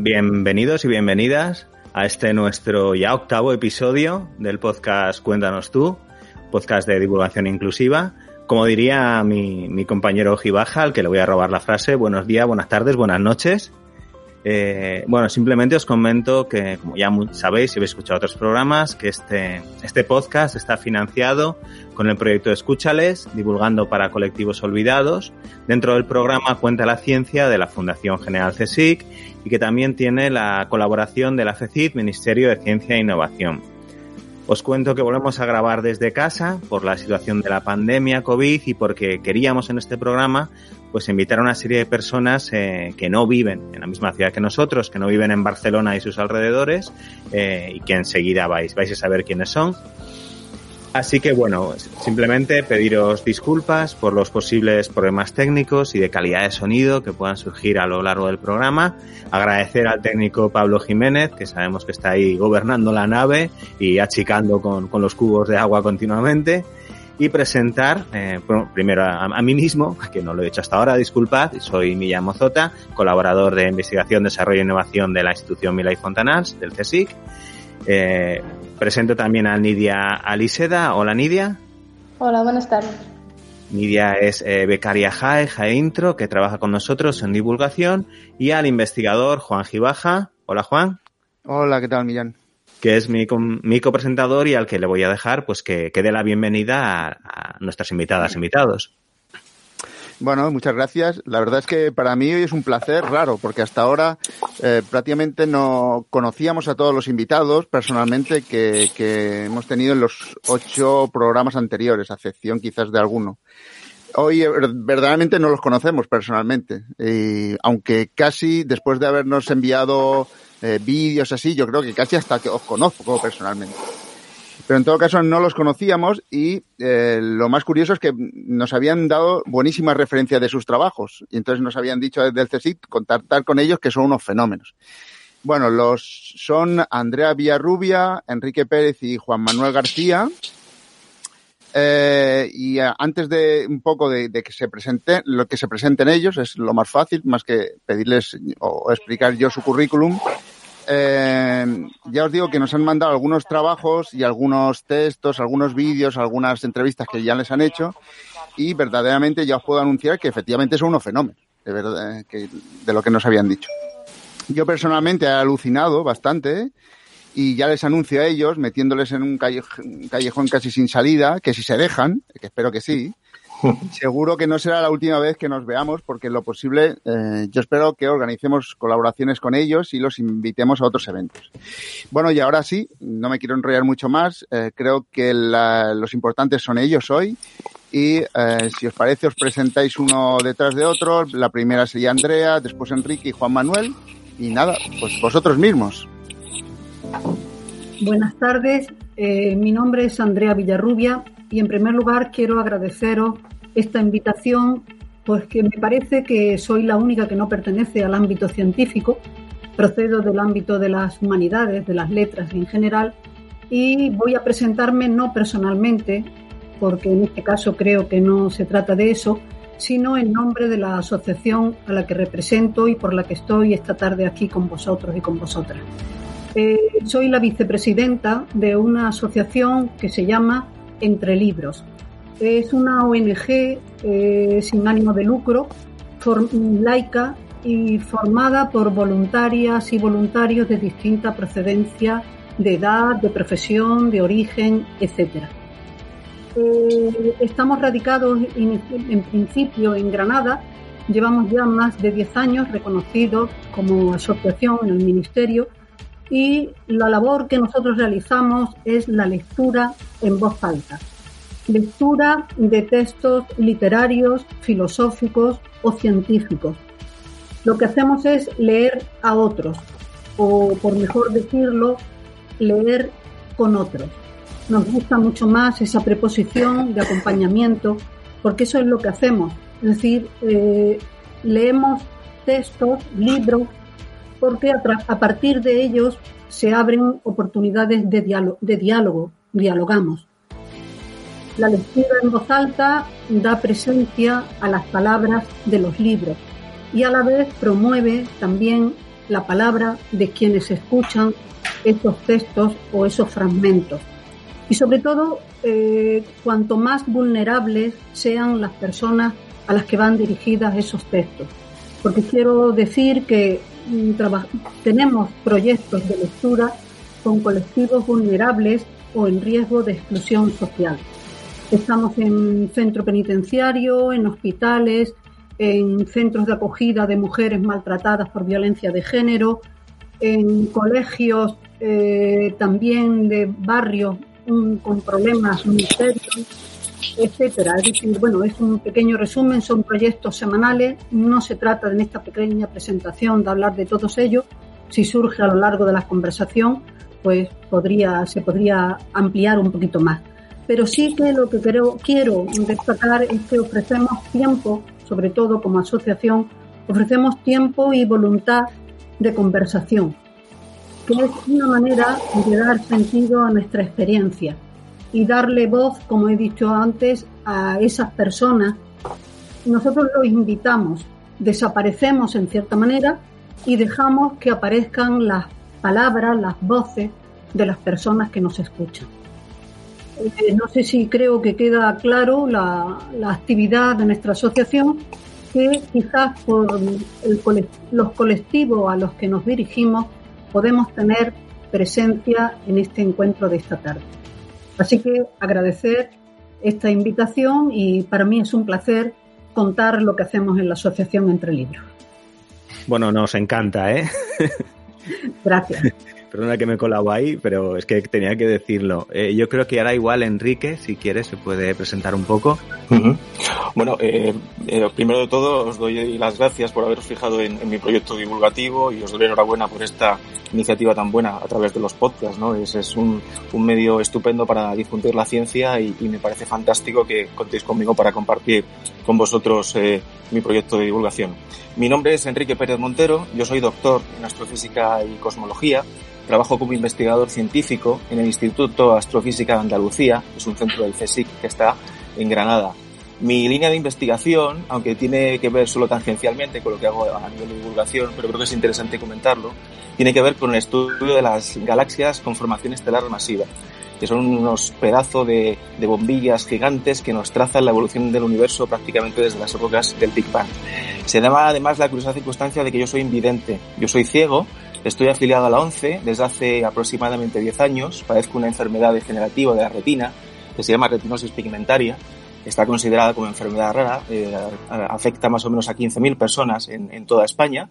Bienvenidos y bienvenidas a este nuestro ya octavo episodio del podcast Cuéntanos tú, podcast de divulgación inclusiva. Como diría mi, mi compañero Gibaja, al que le voy a robar la frase, buenos días, buenas tardes, buenas noches. Eh, bueno, simplemente os comento que, como ya sabéis, si habéis escuchado otros programas, que este, este podcast está financiado con el proyecto Escúchales, divulgando para colectivos olvidados. Dentro del programa cuenta la ciencia de la Fundación General CSIC y que también tiene la colaboración de la FECID, Ministerio de Ciencia e Innovación. Os cuento que volvemos a grabar desde casa por la situación de la pandemia COVID y porque queríamos en este programa pues invitar a una serie de personas eh, que no viven en la misma ciudad que nosotros, que no viven en Barcelona y sus alrededores eh, y que enseguida vais, vais a saber quiénes son. Así que bueno, simplemente pediros disculpas por los posibles problemas técnicos y de calidad de sonido que puedan surgir a lo largo del programa. Agradecer al técnico Pablo Jiménez, que sabemos que está ahí gobernando la nave y achicando con, con los cubos de agua continuamente. Y presentar, eh, primero a, a, mí mismo, que no lo he hecho hasta ahora, disculpad, soy Millán Mozota, colaborador de investigación, desarrollo e innovación de la institución Milay Fontanals, del CSIC eh, presento también a Nidia Aliseda. Hola Nidia. Hola, buenas tardes. Nidia es eh, becaria JAE, JAE Intro, que trabaja con nosotros en divulgación, y al investigador Juan Gibaja. Hola Juan. Hola, ¿qué tal Millán? Que es mi, mi copresentador y al que le voy a dejar pues que, que dé la bienvenida a, a nuestras invitadas, invitados. Bueno, muchas gracias. La verdad es que para mí hoy es un placer raro, porque hasta ahora eh, prácticamente no conocíamos a todos los invitados personalmente que, que hemos tenido en los ocho programas anteriores, a excepción quizás de alguno. Hoy eh, verdaderamente no los conocemos personalmente, y aunque casi después de habernos enviado eh, vídeos así, yo creo que casi hasta que os conozco personalmente. Pero en todo caso no los conocíamos y eh, lo más curioso es que nos habían dado buenísimas referencias de sus trabajos. Y entonces nos habían dicho desde el CSIC contactar con ellos que son unos fenómenos. Bueno, los son Andrea Villarrubia, Enrique Pérez y Juan Manuel García. Eh, y antes de un poco de, de, que se presenten, lo que se presenten ellos es lo más fácil, más que pedirles o explicar yo su currículum eh, ya os digo que nos han mandado algunos trabajos y algunos textos, algunos vídeos, algunas entrevistas que ya les han hecho y verdaderamente ya os puedo anunciar que efectivamente son unos fenómenos de, verdad, que, de lo que nos habían dicho. Yo personalmente he alucinado bastante y ya les anuncio a ellos, metiéndoles en un callejón casi sin salida, que si se dejan, que espero que sí, Seguro que no será la última vez que nos veamos, porque lo posible, eh, yo espero que organicemos colaboraciones con ellos y los invitemos a otros eventos. Bueno, y ahora sí, no me quiero enrollar mucho más. Eh, creo que la, los importantes son ellos hoy. Y eh, si os parece, os presentáis uno detrás de otro. La primera sería Andrea, después Enrique y Juan Manuel. Y nada, pues vosotros mismos. Buenas tardes, eh, mi nombre es Andrea Villarrubia y en primer lugar quiero agradeceros esta invitación, pues me parece que soy la única que no pertenece al ámbito científico, procedo del ámbito de las humanidades, de las letras en general, y voy a presentarme no personalmente, porque en este caso creo que no se trata de eso, sino en nombre de la asociación a la que represento y por la que estoy esta tarde aquí con vosotros y con vosotras. Eh, soy la vicepresidenta de una asociación que se llama Entre Libros. Es una ONG eh, sin ánimo de lucro, laica y formada por voluntarias y voluntarios de distinta procedencia, de edad, de profesión, de origen, etc. Eh, estamos radicados en, en principio en Granada, llevamos ya más de 10 años reconocidos como asociación en el Ministerio y la labor que nosotros realizamos es la lectura en voz alta. Lectura de textos literarios, filosóficos o científicos. Lo que hacemos es leer a otros, o por mejor decirlo, leer con otros. Nos gusta mucho más esa preposición de acompañamiento, porque eso es lo que hacemos. Es decir, eh, leemos textos, libros porque a, partir de ellos se abren oportunidades de diálogo, de diálogo, dialogamos. La lectura en voz alta da presencia a las palabras de los libros y a la vez promueve también la palabra de quienes escuchan esos textos o esos fragmentos. Y sobre todo, eh, cuanto más vulnerables sean las personas a las que van dirigidas esos textos. Porque quiero decir que tenemos proyectos de lectura con colectivos vulnerables o en riesgo de exclusión social. Estamos en centro penitenciario, en hospitales, en centros de acogida de mujeres maltratadas por violencia de género, en colegios eh, también de barrios con problemas muy serios, Es decir, bueno, es un pequeño resumen, son proyectos semanales, no se trata en esta pequeña presentación de hablar de todos ellos. Si surge a lo largo de la conversación, pues podría, se podría ampliar un poquito más. Pero sí que lo que quiero, quiero destacar es que ofrecemos tiempo, sobre todo como asociación, ofrecemos tiempo y voluntad de conversación, que es una manera de dar sentido a nuestra experiencia y darle voz, como he dicho antes, a esas personas. Nosotros los invitamos, desaparecemos en cierta manera y dejamos que aparezcan las palabras, las voces de las personas que nos escuchan. Eh, no sé si creo que queda claro la, actividad de nuestra asociación, que quizás por los colectivos a los que nos dirigimos podemos tener presencia en este encuentro de esta tarde. Así que agradecer esta invitación y para mí es un placer contar lo que hacemos en la Asociación Entre Libros. Bueno, nos encanta, ¿eh? Gracias. Perdona que me colabo ahí, pero es que tenía que decirlo. Eh, yo creo que ahora igual Enrique, si quiere, se puede presentar un poco. Bueno, eh, eh, primero de todo os doy las gracias por haberos fijado en, mi proyecto divulgativo y os doy enhorabuena por esta iniciativa tan buena a través de los podcasts. ¿no? Es, es un, un, medio estupendo para difundir la ciencia y, y, me parece fantástico que contéis conmigo para compartir con vosotros mi proyecto de divulgación. Mi nombre es Enrique Pérez Montero, yo soy doctor en astrofísica y cosmología Trabajo como investigador científico en el Instituto Astrofísica de Andalucía, es un centro del CSIC que está en Granada. Mi línea de investigación, aunque tiene que ver solo tangencialmente con lo que hago a nivel de divulgación, pero creo que es interesante comentarlo, tiene que ver con el estudio de las galaxias con formación estelar masiva, que son unos pedazos de, de bombillas gigantes que nos trazan la evolución del universo prácticamente desde las épocas del Big Bang. Se llama además la curiosa circunstancia de que yo soy invidente. Yo soy ciego, Estoy afiliado a la ONCE desde hace aproximadamente 10 años. Padezco una enfermedad degenerativa de la retina que se llama retinosis pigmentaria. Está considerada como enfermedad rara, eh, afecta más o menos a 15.000 personas en, toda España,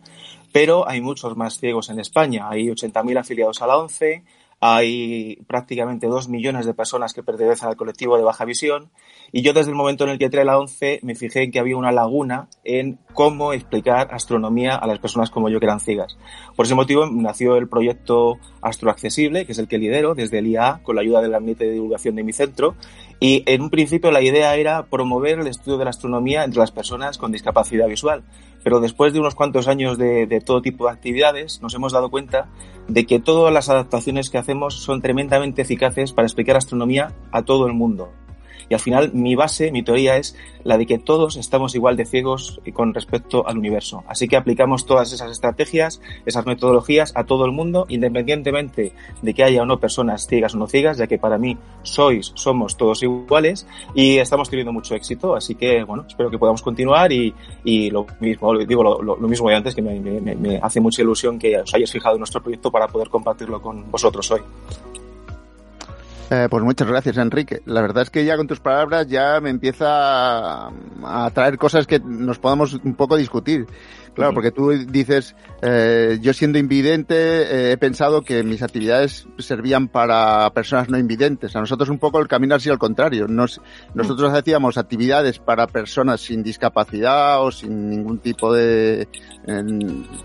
pero hay muchos más ciegos en España. Hay 80.000 afiliados a la ONCE, hay prácticamente dos millones de personas que pertenecen al colectivo de baja visión y yo desde el momento en el que entré a la ONCE me fijé en que había una laguna en cómo explicar astronomía a las personas como yo que eran ciegas. Por ese motivo nació el proyecto Astroaccesible, que es el que lidero desde el IAA con la ayuda del gabinete de divulgación de mi centro y en un principio la idea era promover el estudio de la astronomía entre las personas con discapacidad visual. Pero después de unos cuantos años de, todo tipo de actividades, nos hemos dado cuenta de que todas las adaptaciones que hacemos son tremendamente eficaces para explicar astronomía a todo el mundo. Y al final mi base, mi teoría es la de que todos estamos igual de ciegos con respecto al universo. Así que aplicamos todas esas estrategias, esas metodologías a todo el mundo, independientemente de que haya o no personas ciegas o no ciegas, ya que para mí sois, somos todos iguales y estamos teniendo mucho éxito. Así que, bueno, espero que podamos continuar y, y lo mismo, digo lo, lo, mismo de antes, que me, me, me hace mucha ilusión que os hayáis fijado en nuestro proyecto para poder compartirlo con vosotros hoy. Eh, pues muchas gracias, Enrique. La verdad es que ya con tus palabras ya me empieza a traer cosas que nos podamos un poco discutir. Claro, porque tú dices, eh, yo siendo invidente eh, he pensado que mis actividades servían para personas no invidentes. A nosotros un poco el camino ha sido al contrario. Nos, nosotros hacíamos actividades para personas sin discapacidad o sin ningún tipo de,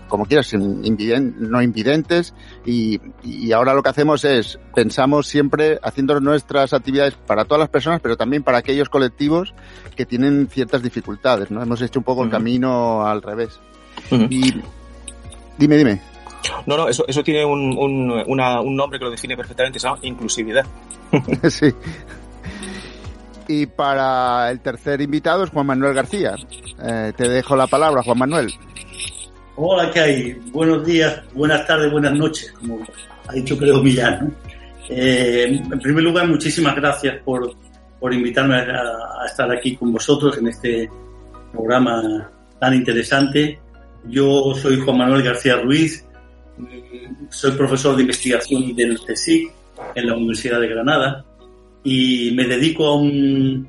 como quieras, invident, no invidentes y, y ahora lo que hacemos es, pensamos siempre haciendo nuestras actividades para todas las personas, pero también para aquellos colectivos que tienen ciertas dificultades, ¿no? Hemos hecho un poco el camino al revés. Y dime, dime. No, no, eso, eso tiene un, un, una, un nombre que lo define perfectamente, se llama inclusividad. sí. Y para el tercer invitado es Juan Manuel García. Eh, te dejo la palabra, Juan Manuel. Hola, ¿qué hay? Buenos días, buenas tardes, buenas noches, como ha dicho creo Millán. Eh, en primer lugar, muchísimas gracias por, por invitarme a, estar aquí con vosotros en este programa tan interesante. Yo soy Juan Manuel García Ruiz, soy profesor de investigación del CSIC en la Universidad de Granada y me dedico a un,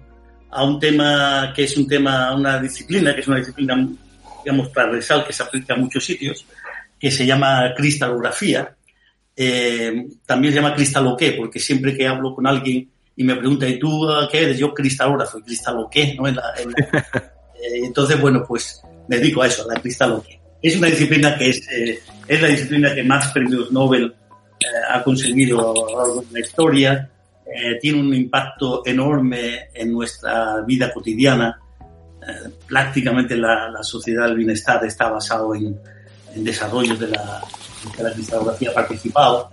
a un tema que es un tema, una disciplina, que es una disciplina, digamos, transversal que se aplica a muchos sitios, que se llama cristalografía. Eh, también se llama cristaloqué, porque siempre que hablo con alguien y me pregunta, ¿y tú qué eres? Yo cristalógrafo, cristalloqué, ¿no? En la, eh, entonces, bueno, pues me dedico a eso, a la cristalloqué. Es una disciplina que es, eh, es la disciplina que más premios Nobel eh, ha conseguido a lo largo de la historia. tiene un impacto enorme en nuestra vida cotidiana. prácticamente la, la, sociedad del bienestar está basado en, en desarrollos de la, de la cristalografía participado.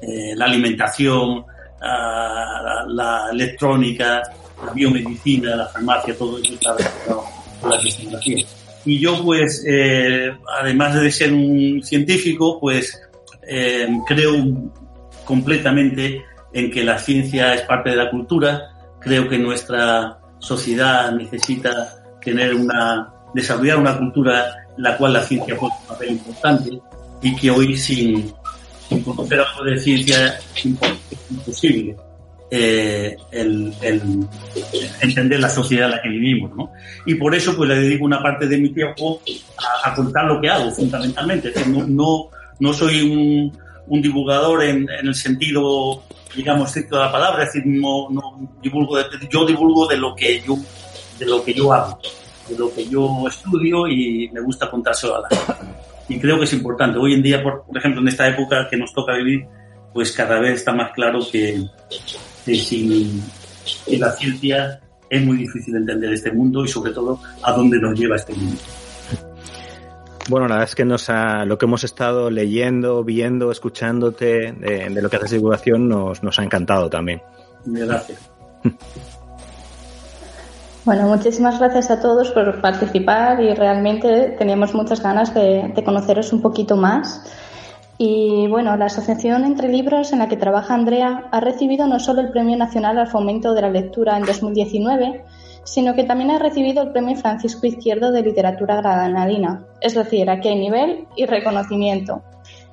la alimentación, la, electrónica, la biomedicina, la farmacia, todo eso está relacionado con la cristalización. Y yo, pues, eh, además de ser un científico, pues, eh, creo completamente en que la ciencia es parte de la cultura. Creo que nuestra sociedad necesita tener una, desarrollar una cultura en la cual la ciencia juega un papel importante y que hoy sin, sin conocer algo de ciencia es imposible eh, el, entender la sociedad en la que vivimos, ¿no? Y por eso pues le dedico una parte de mi tiempo a, contar lo que hago, fundamentalmente. no, no, soy un, un divulgador en, en, el sentido, digamos, estricto de la palabra, es decir, no, no divulgo, de, yo divulgo de lo que yo, de lo que yo hago, de lo que yo estudio y me gusta contárselo a la gente y creo que es importante. Hoy en día, por, ejemplo, en esta época que nos toca vivir, pues cada vez está más claro que, sin la ciencia es muy difícil entender este mundo y sobre todo a dónde nos lleva este mundo. Bueno, la verdad es que nos ha, lo que hemos estado leyendo, viendo, escuchándote de, de lo que haces divulgación nos, nos ha encantado también. Gracias. Bueno, muchísimas gracias a todos por participar y realmente teníamos muchas ganas de, conoceros un poquito más. Y bueno, la Asociación Entre Libros en la que trabaja Andrea ha recibido no solo el Premio Nacional al Fomento de la Lectura en 2019, sino que también ha recibido el Premio Francisco Izquierdo de Literatura Granadina. Es decir, aquí hay nivel y reconocimiento.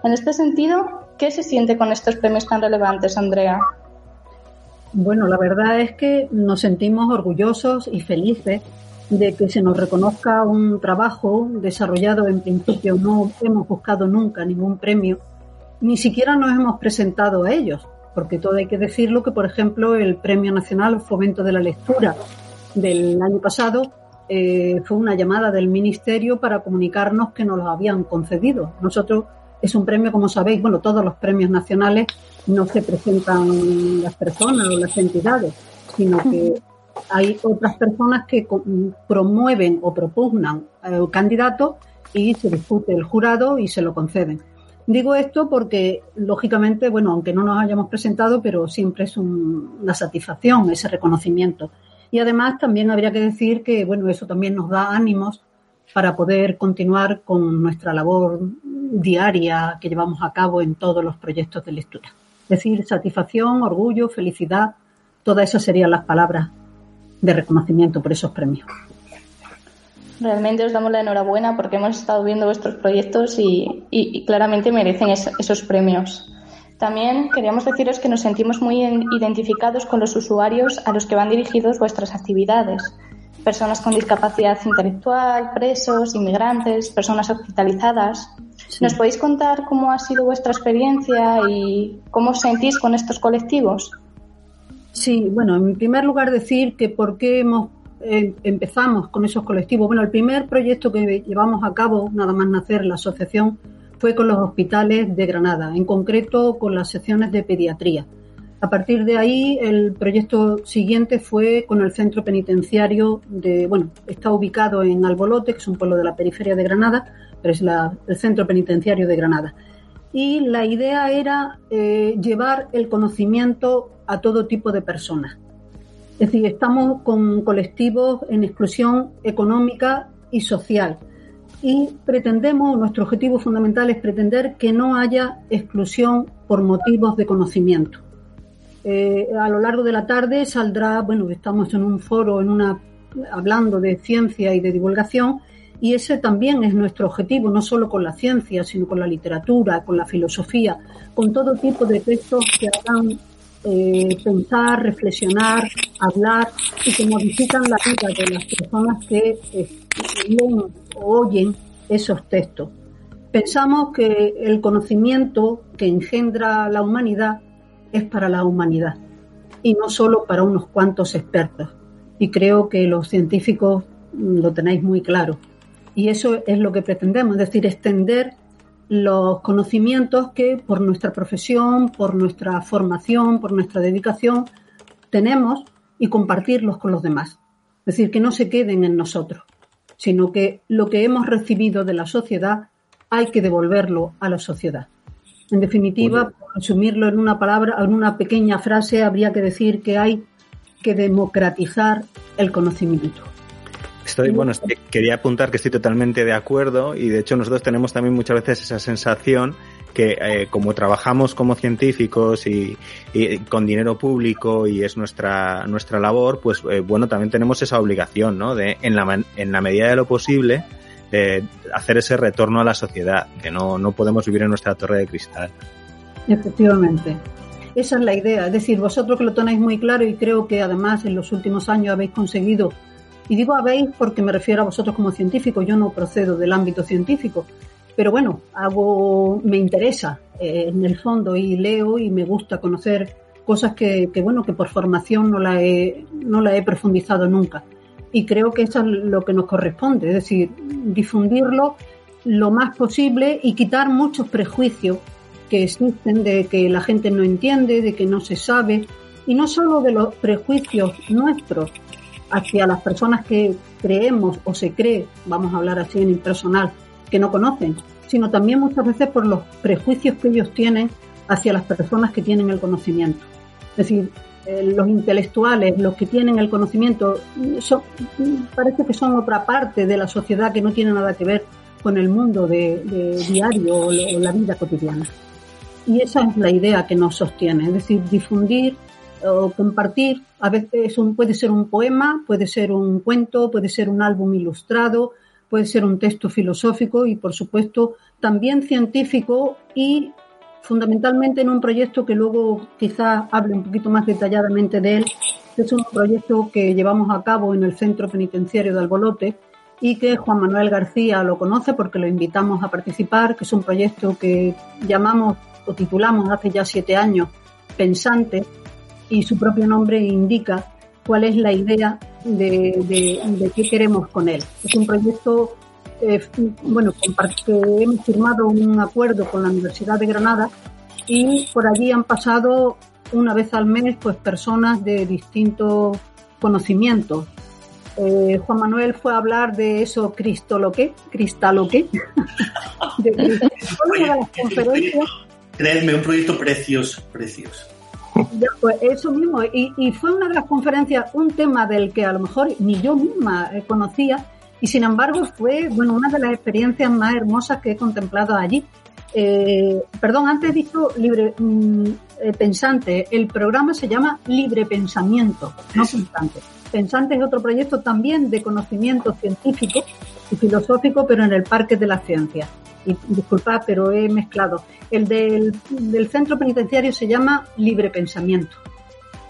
En este sentido, ¿qué se siente con estos premios tan relevantes, Andrea? Bueno, la verdad es que nos sentimos orgullosos y felices de que se nos reconozca un trabajo desarrollado en principio. No hemos buscado nunca ningún premio, ni siquiera nos hemos presentado a ellos, porque todo hay que decirlo que, por ejemplo, el Premio Nacional Fomento de la Lectura del año pasado eh, fue una llamada del Ministerio para comunicarnos que nos lo habían concedido. Nosotros es un premio, como sabéis, bueno, todos los premios nacionales no se presentan las personas o las entidades, sino que hay otras personas que promueven o propugnan el candidato y se discute el jurado y se lo conceden. Digo esto porque, lógicamente, bueno, aunque no nos hayamos presentado, pero siempre es una satisfacción ese reconocimiento. Y además también habría que decir que, bueno, eso también nos da ánimos para poder continuar con nuestra labor diaria que llevamos a cabo en todos los proyectos de lectura. Es decir, satisfacción, orgullo, felicidad, todas esas serían las palabras de reconocimiento por esos premios. Realmente os damos la enhorabuena porque hemos estado viendo vuestros proyectos y, claramente merecen esos premios. También queríamos deciros que nos sentimos muy identificados con los usuarios a los que van dirigidos vuestras actividades. Personas con discapacidad intelectual, presos, inmigrantes, personas hospitalizadas. ¿Nos podéis contar cómo ha sido vuestra experiencia y cómo os sentís con estos colectivos? Sí, bueno, en primer lugar decir que por qué hemos, eh, empezamos con esos colectivos. Bueno, el primer proyecto que llevamos a cabo, nada más nacer la asociación, fue con los hospitales de Granada, en concreto con las secciones de pediatría. A partir de ahí, el proyecto siguiente fue con el centro penitenciario de, bueno, está ubicado en Albolote, que es un pueblo de la periferia de Granada, es el centro penitenciario de Granada. Y la idea era eh, llevar el conocimiento a todo tipo de personas. Es decir, estamos con colectivos en exclusión económica y social. y pretendemos, nuestro objetivo fundamental es pretender que no haya exclusión por motivos de conocimiento. Eh, a lo largo de la tarde saldrá, bueno, estamos en un foro, en una hablando de ciencia y de divulgación, y ese también es nuestro objetivo, no solo con la ciencia, sino con la literatura, con la filosofía, con todo tipo de textos que hagan eh, pensar, reflexionar, hablar y que modifican la vida de las personas que eh, leen o oyen esos textos. Pensamos que el conocimiento que engendra la humanidad es para la humanidad y no solo para unos cuantos expertos. Y creo que los científicos lo tenéis muy claro. Y eso es lo que pretendemos, es decir, extender los conocimientos que por nuestra profesión, por nuestra formación, por nuestra dedicación tenemos y compartirlos con los demás. Es decir, que no se queden en nosotros, sino que lo que hemos recibido de la sociedad hay que devolverlo a la sociedad. En definitiva, por resumirlo en una palabra, en una pequeña frase, habría que decir que hay que democratizar el conocimiento. Estoy, bueno, quería apuntar que estoy totalmente de acuerdo y de hecho nosotros tenemos también muchas veces esa sensación que eh, como trabajamos como científicos y, con dinero público y es nuestra nuestra labor, pues eh, bueno, también tenemos esa obligación, ¿no? De en la, en la medida de lo posible eh, hacer ese retorno a la sociedad, que no, no podemos vivir en nuestra torre de cristal. Efectivamente. Esa es la idea. Es decir, vosotros que lo tenéis muy claro y creo que además en los últimos años habéis conseguido y digo habéis porque me refiero a vosotros como científicos, yo no procedo del ámbito científico, pero bueno, hago, me interesa eh, en el fondo y leo y me gusta conocer cosas que, que, bueno, que por formación no la he, no la he profundizado nunca. Y creo que eso es lo que nos corresponde, es decir, difundirlo lo más posible y quitar muchos prejuicios que existen de que la gente no entiende, de que no se sabe, y no solo de los prejuicios nuestros, hacia las personas que creemos o se cree, vamos a hablar así en impersonal, que no conocen, sino también muchas veces por los prejuicios que ellos tienen hacia las personas que tienen el conocimiento. Es decir, eh, los intelectuales, los que tienen el conocimiento, son, parece que son otra parte de la sociedad que no tiene nada que ver con el mundo de, diario o la vida cotidiana. Y esa es la idea que nos sostiene, es decir, difundir o compartir. A veces un, puede ser un poema, puede ser un cuento, puede ser un álbum ilustrado, puede ser un texto filosófico y, por supuesto, también científico y fundamentalmente en un proyecto que luego quizás hable un poquito más detalladamente de él. Es un proyecto que llevamos a cabo en el Centro Penitenciario de Albolote y que Juan Manuel García lo conoce porque lo invitamos a participar, que es un proyecto que llamamos o titulamos hace ya siete años Pensante, y su propio nombre indica cuál es la idea de, qué queremos con él. Es un proyecto, eh, bueno, que hemos firmado un acuerdo con la Universidad de Granada y por allí han pasado una vez al mes pues personas de distintos conocimientos. Eh, Juan Manuel fue a hablar de eso cristoloque, cristaloque, de, de, Créeme, un proyecto precioso, precioso. Pues eso mismo, y, fue una de las conferencias, un tema del que a lo mejor ni yo misma eh, conocía, y sin embargo fue bueno una de las experiencias más hermosas que he contemplado allí. Eh, perdón, antes he dicho libre mm, eh, pensante, el programa se llama Libre Pensamiento, no pensante. Pensante es otro proyecto también de conocimiento científico y filosófico, pero en el Parque de la Ciencia y disculpad, pero he mezclado. El del, centro penitenciario se llama Libre Pensamiento.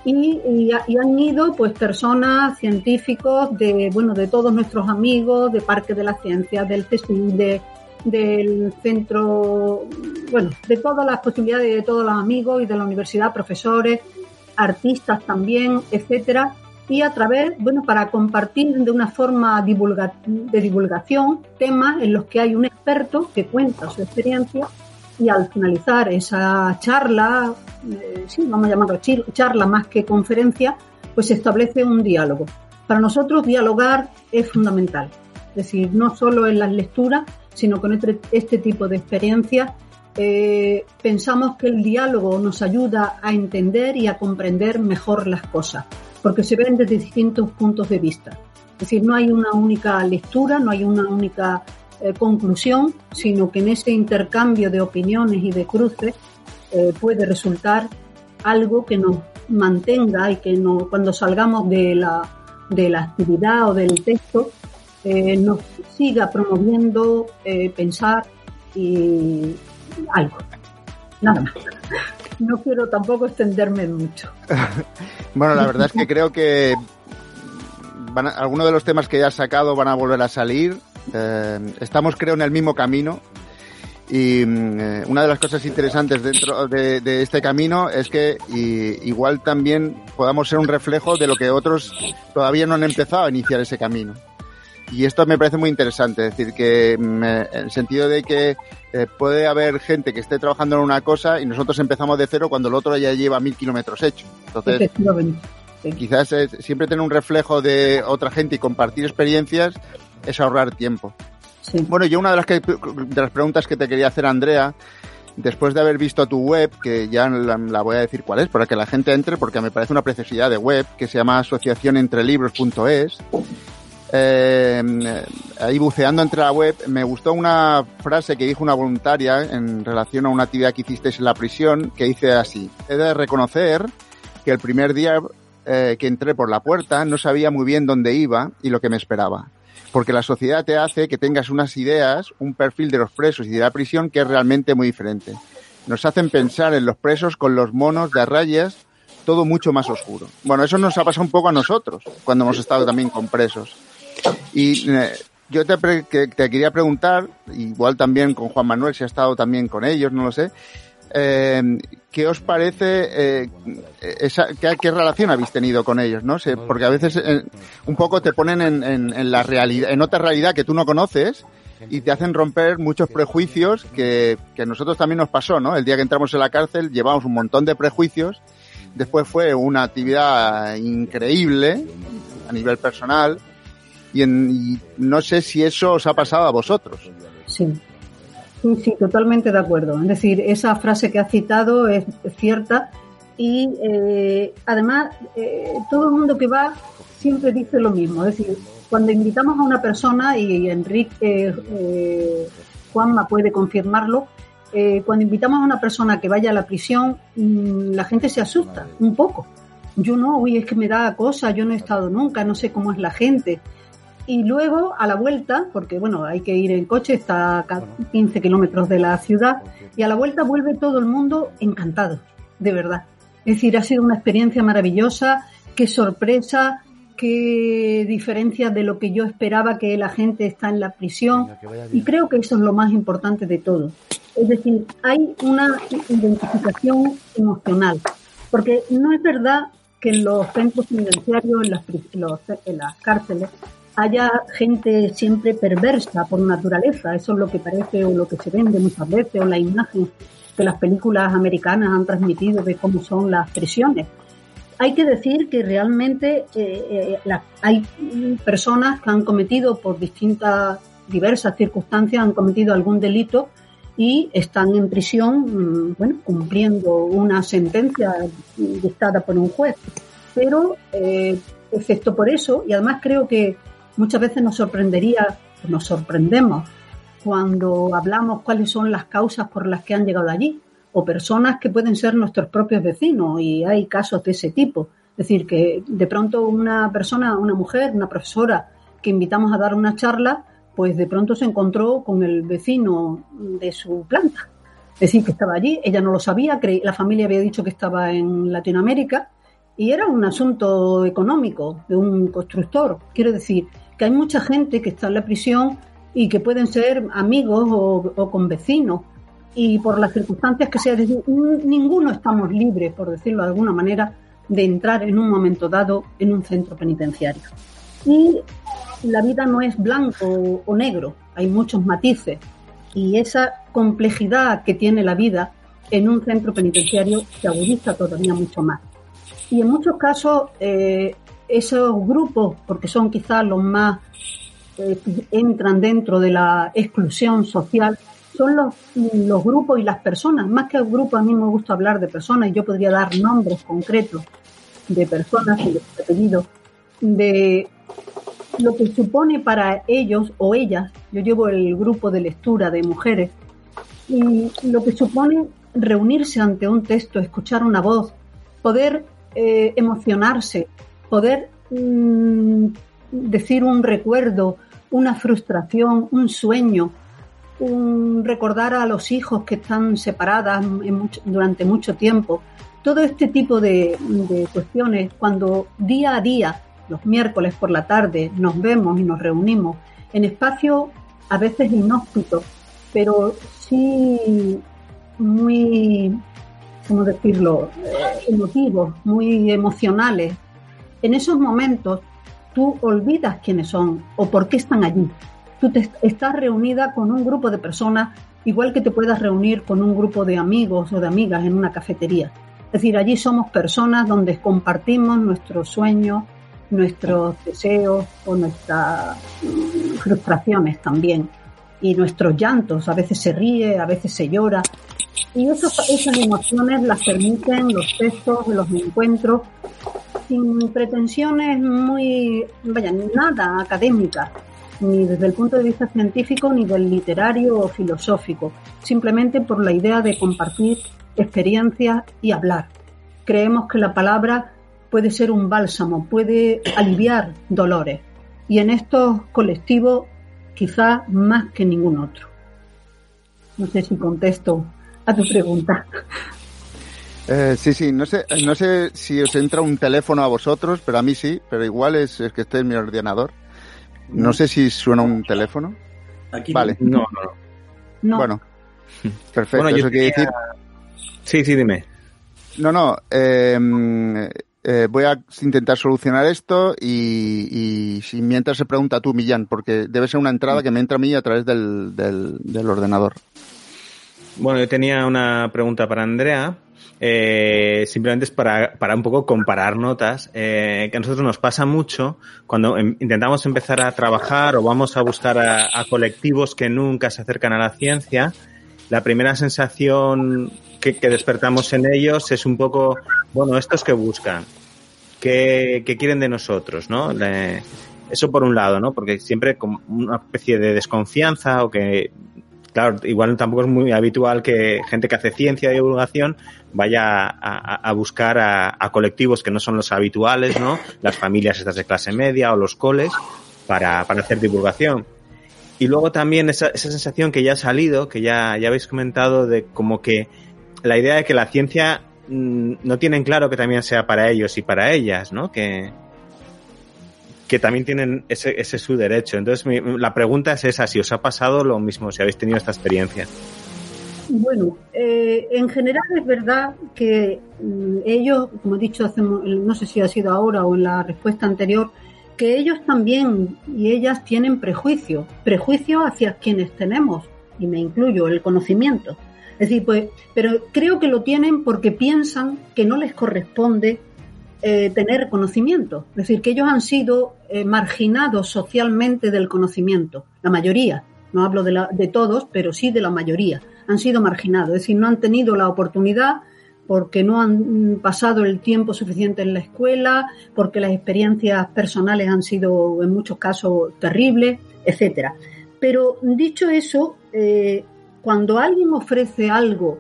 Y, y, han ido pues personas, científicos de, bueno, de todos nuestros amigos, de Parque de la Ciencia, del CSIC, de, del centro, bueno, de todas las posibilidades de todos los amigos y de la universidad, profesores, artistas también, etcétera, y a través, bueno, para compartir de una forma de divulgación temas en los que hay un experto que cuenta su experiencia y al finalizar esa charla, eh, sí, vamos a llamarlo charla más que conferencia, pues se establece un diálogo. Para nosotros dialogar es fundamental, es decir, no solo en las lecturas, sino con este, este tipo de experiencias eh, pensamos que el diálogo nos ayuda a entender y a comprender mejor las cosas porque se ven desde distintos puntos de vista. Es decir, no hay una única lectura, no hay una única eh, conclusión, sino que en ese intercambio de opiniones y de cruces eh, puede resultar algo que nos mantenga y que no, cuando salgamos de la, de la actividad o del texto eh, nos siga promoviendo pensar y algo. Nada más. No quiero tampoco extenderme mucho. bueno, la verdad es que creo que algunos de los temas que ya has sacado van a volver a salir. Eh, estamos, creo, en el mismo camino. Y mm, eh, una de las cosas interesantes dentro de, este camino es que igual también podamos ser un reflejo de lo que otros todavía no han empezado a iniciar ese camino. Y esto me parece muy interesante, es decir, que mm, en el sentido de que eh, puede haber gente que esté trabajando en una cosa y nosotros empezamos de cero cuando el otro ya lleva mil kilómetros hechos. Entonces, quizás siempre tener un reflejo de otra gente y compartir experiencias es ahorrar tiempo. Bueno, yo una de las, que, de las preguntas que te quería hacer, Andrea, después de haber visto tu web, que ya la, voy a decir cuál es, para que la gente entre, porque me parece una preciosidad de web, que se llama asociacionentrelibros.es. Eh, ahí buceando entre la web, me gustó una frase que dijo una voluntaria en relación a una actividad que hicisteis en la prisión, que dice así, he de reconocer que el primer día eh, que entré por la puerta no sabía muy bien dónde iba y lo que me esperaba. Porque la sociedad te hace que tengas unas ideas, un perfil de los presos y de la prisión que es realmente muy diferente. Nos hacen pensar en los presos con los monos de rayas, todo mucho más oscuro. Bueno, eso nos ha pasado un poco a nosotros, cuando hemos estado también con presos. Y eh, yo te, te, quería preguntar, igual también con Juan Manuel, si ha estado también con ellos, no lo sé, eh, ¿qué os parece, eh, esa, qué, relación habéis tenido con ellos? ¿no? sé, porque a veces eh, un poco te ponen en, la realidad, en otra realidad que tú no conoces y te hacen romper muchos prejuicios que, que nosotros también nos pasó, ¿no? El día que entramos en la cárcel llevamos un montón de prejuicios, después fue una actividad increíble a nivel personal y, y no sé si eso os ha pasado a vosotros. Sí, Sí, totalmente de acuerdo. Es decir, esa frase que ha citado es cierta y eh, además eh, todo el mundo que va siempre dice lo mismo. Es decir, cuando invitamos a una persona, y Enrique eh, Juanma puede confirmarlo, cuando invitamos a una persona que vaya a la prisión, mm, la gente se asusta un poco. Yo no, uy, es que me da cosa, yo no he estado nunca, no sé cómo es la gente. Y luego, a la vuelta, porque bueno, hay que ir en coche, está a 15 kilómetros de la ciudad, y a la vuelta vuelve todo el mundo encantado, de verdad. Es decir, ha sido una experiencia maravillosa, qué sorpresa, qué diferencia de lo que yo esperaba que la gente está en la prisión. Y creo que eso es lo más importante de todo. Es decir, hay una identificación emocional, porque no es verdad que en los centros penitenciarios, en las, en las cárceles, haya gente siempre perversa por naturaleza. Eso es lo que parece o lo que se vende muchas veces, o la imagen que las películas americanas han transmitido de cómo son las prisiones. Hay que decir que realmente eh, eh, hay personas que han cometido por distintas, diversas circunstancias, han cometido algún delito y están en prisión, mm, bueno, cumpliendo una sentencia dictada por un juez. Pero, eh, excepto por eso, y además creo que Muchas veces nos sorprendería, nos sorprendemos cuando hablamos cuáles son las causas por las que han llegado allí, o personas que pueden ser nuestros propios vecinos, y hay casos de ese tipo. Es decir, que de pronto una persona, una mujer, una profesora que invitamos a dar una charla, pues de pronto se encontró con el vecino de su planta. Es decir, que estaba allí, ella no lo sabía, la familia había dicho que estaba en Latinoamérica y era un asunto económico de un constructor. Quiero decir, que hay mucha gente que está en la prisión y que pueden ser amigos o, con vecinos y por las circunstancias que sea, ninguno estamos libres, por decirlo de alguna manera, de entrar en un momento dado en un centro penitenciario. Y la vida no es blanco o negro, hay muchos matices y esa complejidad que tiene la vida en un centro penitenciario se agudiza todavía mucho más. Y en muchos casos eh, esos grupos, porque son quizás los más eh, entran dentro de la exclusión social, son los, los grupos y las personas. Más que el grupo, a mí me gusta hablar de personas y yo podría dar nombres concretos de personas y de apellidos, de lo que supone para ellos o ellas, yo llevo el grupo de lectura de mujeres, y lo que supone reunirse ante un texto, escuchar una voz, poder eh, emocionarse, poder mm, decir un recuerdo, una frustración, un sueño, un recordar a los hijos que están separadas durante mucho tiempo. Todo este tipo de, de cuestiones, cuando día a día, los miércoles por la tarde, nos vemos y nos reunimos en espacios a veces inhóspitos, pero sí muy, ¿cómo decirlo?, eh, emotivos, muy emocionales. En esos momentos tú olvidas quiénes son o por qué están allí. Tú te, estás reunida con un grupo de personas igual que te puedas reunir con un grupo de amigos o de amigas en una cafetería. Es decir, allí somos personas donde compartimos nuestros sueños, nuestros deseos o nuestras mm, frustraciones también y nuestros llantos. A veces se ríe, a veces se llora. Y esas emociones las permiten los textos, los encuentros, sin pretensiones muy, vaya, nada académicas, ni desde el punto de vista científico, ni del literario o filosófico, simplemente por la idea de compartir experiencias y hablar. Creemos que la palabra puede ser un bálsamo, puede aliviar dolores. Y en estos colectivos quizá más que ningún otro. No sé si contesto a tu pregunta. Eh, sí, sí, no sé, no sé si os entra un teléfono a vosotros, pero a mí sí, pero igual es, que esté en mi ordenador. No sé si suena un teléfono. Aquí vale. No, no. Bueno, perfecto. Eso decir. Sí, sí, dime. No, no. Eh, eh, voy a intentar solucionar esto y, y, si mientras se pregunta tú, Millán, porque debe ser una entrada que me entra a mí a través del, del, ordenador. Bueno, yo tenía una pregunta para Andrea. Eh, simplemente es para, para un poco comparar notas, eh, que a nosotros nos pasa mucho cuando em, intentamos empezar a trabajar o vamos a buscar a, colectivos que nunca se acercan a la ciencia. La primera sensación que, despertamos en ellos es un poco, bueno, estos que buscan, que, quieren de nosotros, ¿no? eso por un lado, ¿no? Porque siempre como una especie de desconfianza o que, claro, igual tampoco es muy habitual que gente que hace ciencia y divulgación vaya a, buscar a, colectivos que no son los habituales, ¿no? Las familias estas de clase media o los coles para, hacer divulgación. Y luego también esa, esa sensación que ya ha salido, que ya, ya habéis comentado, de como que la idea de que la ciencia mm, no tienen claro que también sea para ellos y para ellas, ¿no? Que, que también tienen ese, ese su derecho. Entonces, la pregunta es esa, si os ha pasado lo mismo, si habéis tenido esta experiencia. Bueno, eh, en general es verdad que mm, ellos, como he dicho, no sé si ha sido ahora o en la respuesta anterior, que ellos también y ellas tienen prejuicio, prejuicio hacia quienes tenemos, y me incluyo, el conocimiento. Es decir, pues, pero creo que lo tienen porque piensan que no les corresponde eh, tener conocimiento. Es decir, que ellos han sido eh, marginados socialmente del conocimiento, la mayoría. No hablo de, la, de todos, pero sí de la mayoría. Han sido marginados, es decir, no han tenido la oportunidad porque no han pasado el tiempo suficiente en la escuela, porque las experiencias personales han sido en muchos casos terribles, etcétera. Pero dicho eso, eh, cuando alguien ofrece algo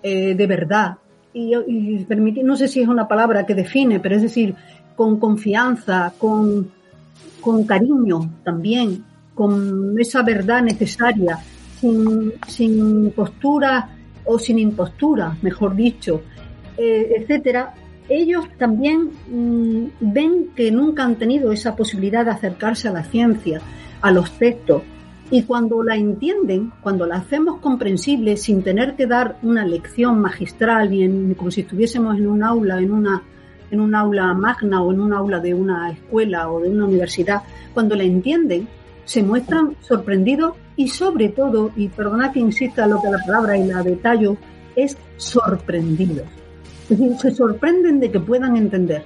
de verdad, y, no sé si es una palabra que define, pero es decir, con confianza, con, con cariño también, con esa verdad necesaria, sin, sin postura o sin impostura, mejor dicho, eh, etcétera, ellos también mm, ven que nunca han tenido esa posibilidad de acercarse a la ciencia, a los textos, y cuando la entienden, cuando la hacemos comprensible sin tener que dar una lección magistral y en, como si estuviésemos en un aula, en una, en un aula magna o en un aula de una escuela o de una universidad, cuando la entienden, se muestran sorprendidos y sobre todo, y perdona que insista lo que la palabra y la detallo, es sorprendidos. Es decir, se sorprenden de que puedan entender.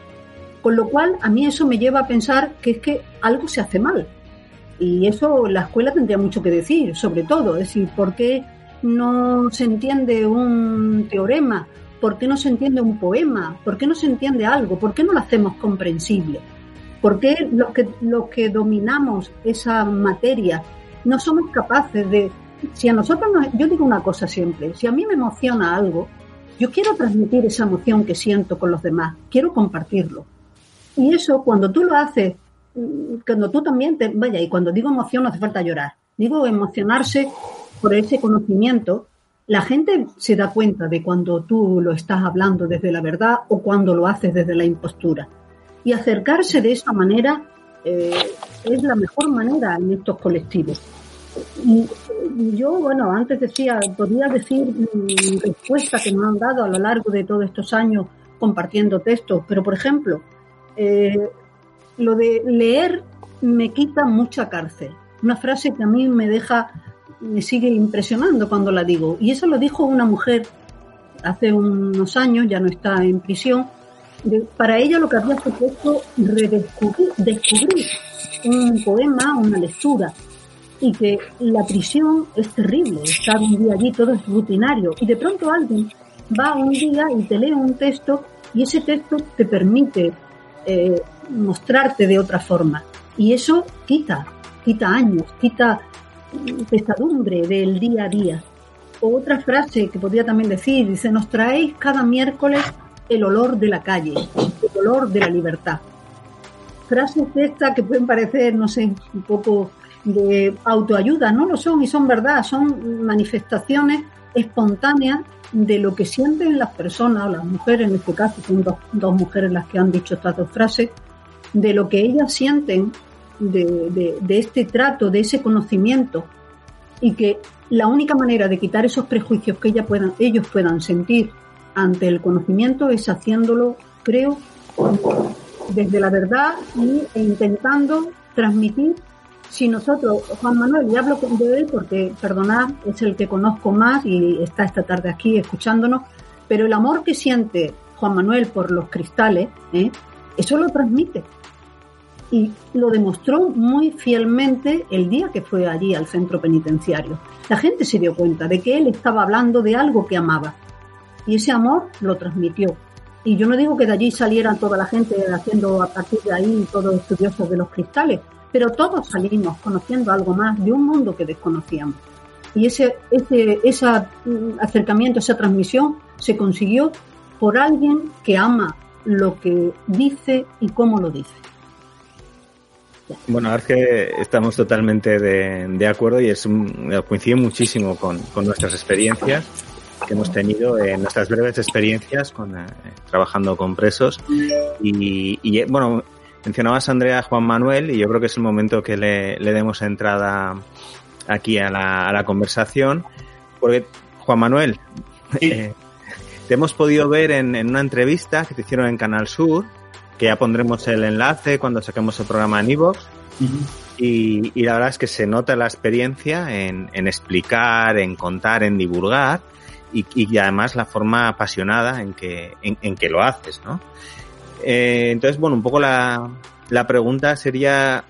Con lo cual, a mí eso me lleva a pensar que es que algo se hace mal, y eso la escuela tendría mucho que decir, sobre todo, es decir, ¿por qué no se entiende un teorema? ¿Por qué no se entiende un poema? ¿Por qué no se entiende algo? ¿Por qué no lo hacemos comprensible? ¿Por qué los que, los que dominamos esa materia no somos capaces de... Si a nosotros, nos, yo digo una cosa siempre, si a mí me emociona algo, yo quiero transmitir esa emoción que siento con los demás, quiero compartirlo. Y eso, cuando tú lo haces, cuando tú también te... Vaya, y cuando digo emoción no hace falta llorar, digo emocionarse por ese conocimiento, la gente se da cuenta de cuando tú lo estás hablando desde la verdad o cuando lo haces desde la impostura. Y acercarse de esa manera eh, es la mejor manera en estos colectivos. Y yo, bueno, antes decía, podría decir mi respuesta que me han dado a lo largo de todos estos años compartiendo textos, pero por ejemplo, eh, lo de leer me quita mucha cárcel. Una frase que a mí me deja me sigue impresionando cuando la digo. Y eso lo dijo una mujer hace unos años, ya no está en prisión. para ella lo que había supuesto redescubrir descubrir un poema, una lectura. Y que la prisión es terrible, estar un día allí todo es rutinario. Y de pronto alguien va un día y te lee un texto y ese texto te permite eh, mostrarte de otra forma. Y eso quita, quita años, quita pesadumbre del día a día. otra frase que podría también decir, dice, nos traéis cada miércoles el olor de la calle, el olor de la libertad. Frases estas que pueden parecer, no sé, un poco de autoayuda, no lo son y son verdad, son manifestaciones espontáneas de lo que sienten las personas, las mujeres en este caso, son dos mujeres las que han dicho estas dos frases, de lo que ellas sienten de, este trato, de ese conocimiento, y que la única manera de quitar esos prejuicios que ella puedan, ellos puedan sentir ante el conocimiento es haciéndolo, creo, desde la verdad e intentando transmitir. Si nosotros, Juan Manuel, y hablo de él porque, perdonad, es el que conozco más y está esta tarde aquí escuchándonos, pero el amor que siente Juan Manuel por los cristales, ¿eh? eso lo transmite y lo demostró muy fielmente el día que fue allí al centro penitenciario. La gente se dio cuenta de que él estaba hablando de algo que amaba y ese amor lo transmitió. Y yo no digo que de allí saliera toda la gente haciendo a partir de ahí todos estudiosos de los cristales, pero todos salimos conociendo algo más de un mundo que desconocíamos. Y ese, ese, ese mm, acercamiento, esa transmisión se consiguió por alguien que ama lo que dice y cómo lo dice. Bueno, es que estamos totalmente de, acuerdo y es coincide muchísimo con, nuestras experiencias que hemos tenido, en nuestras breves experiencias con, eh, trabajando con presos. Y, y, bueno, mencionabas a Andrea Juan Manuel y yo creo que es el momento que le, demos entrada aquí a la, a la conversación, porque Juan Manuel, eh, te hemos podido ver en, en una entrevista que te hicieron en Canal Sur que ya pondremos el enlace cuando saquemos el programa en iVoox. y, la verdad es que se nota la experiencia en, explicar, en contar, en divulgar y, además la forma apasionada en que, en, que lo haces, ¿no? Eh, entonces, bueno, un poco la, la pregunta sería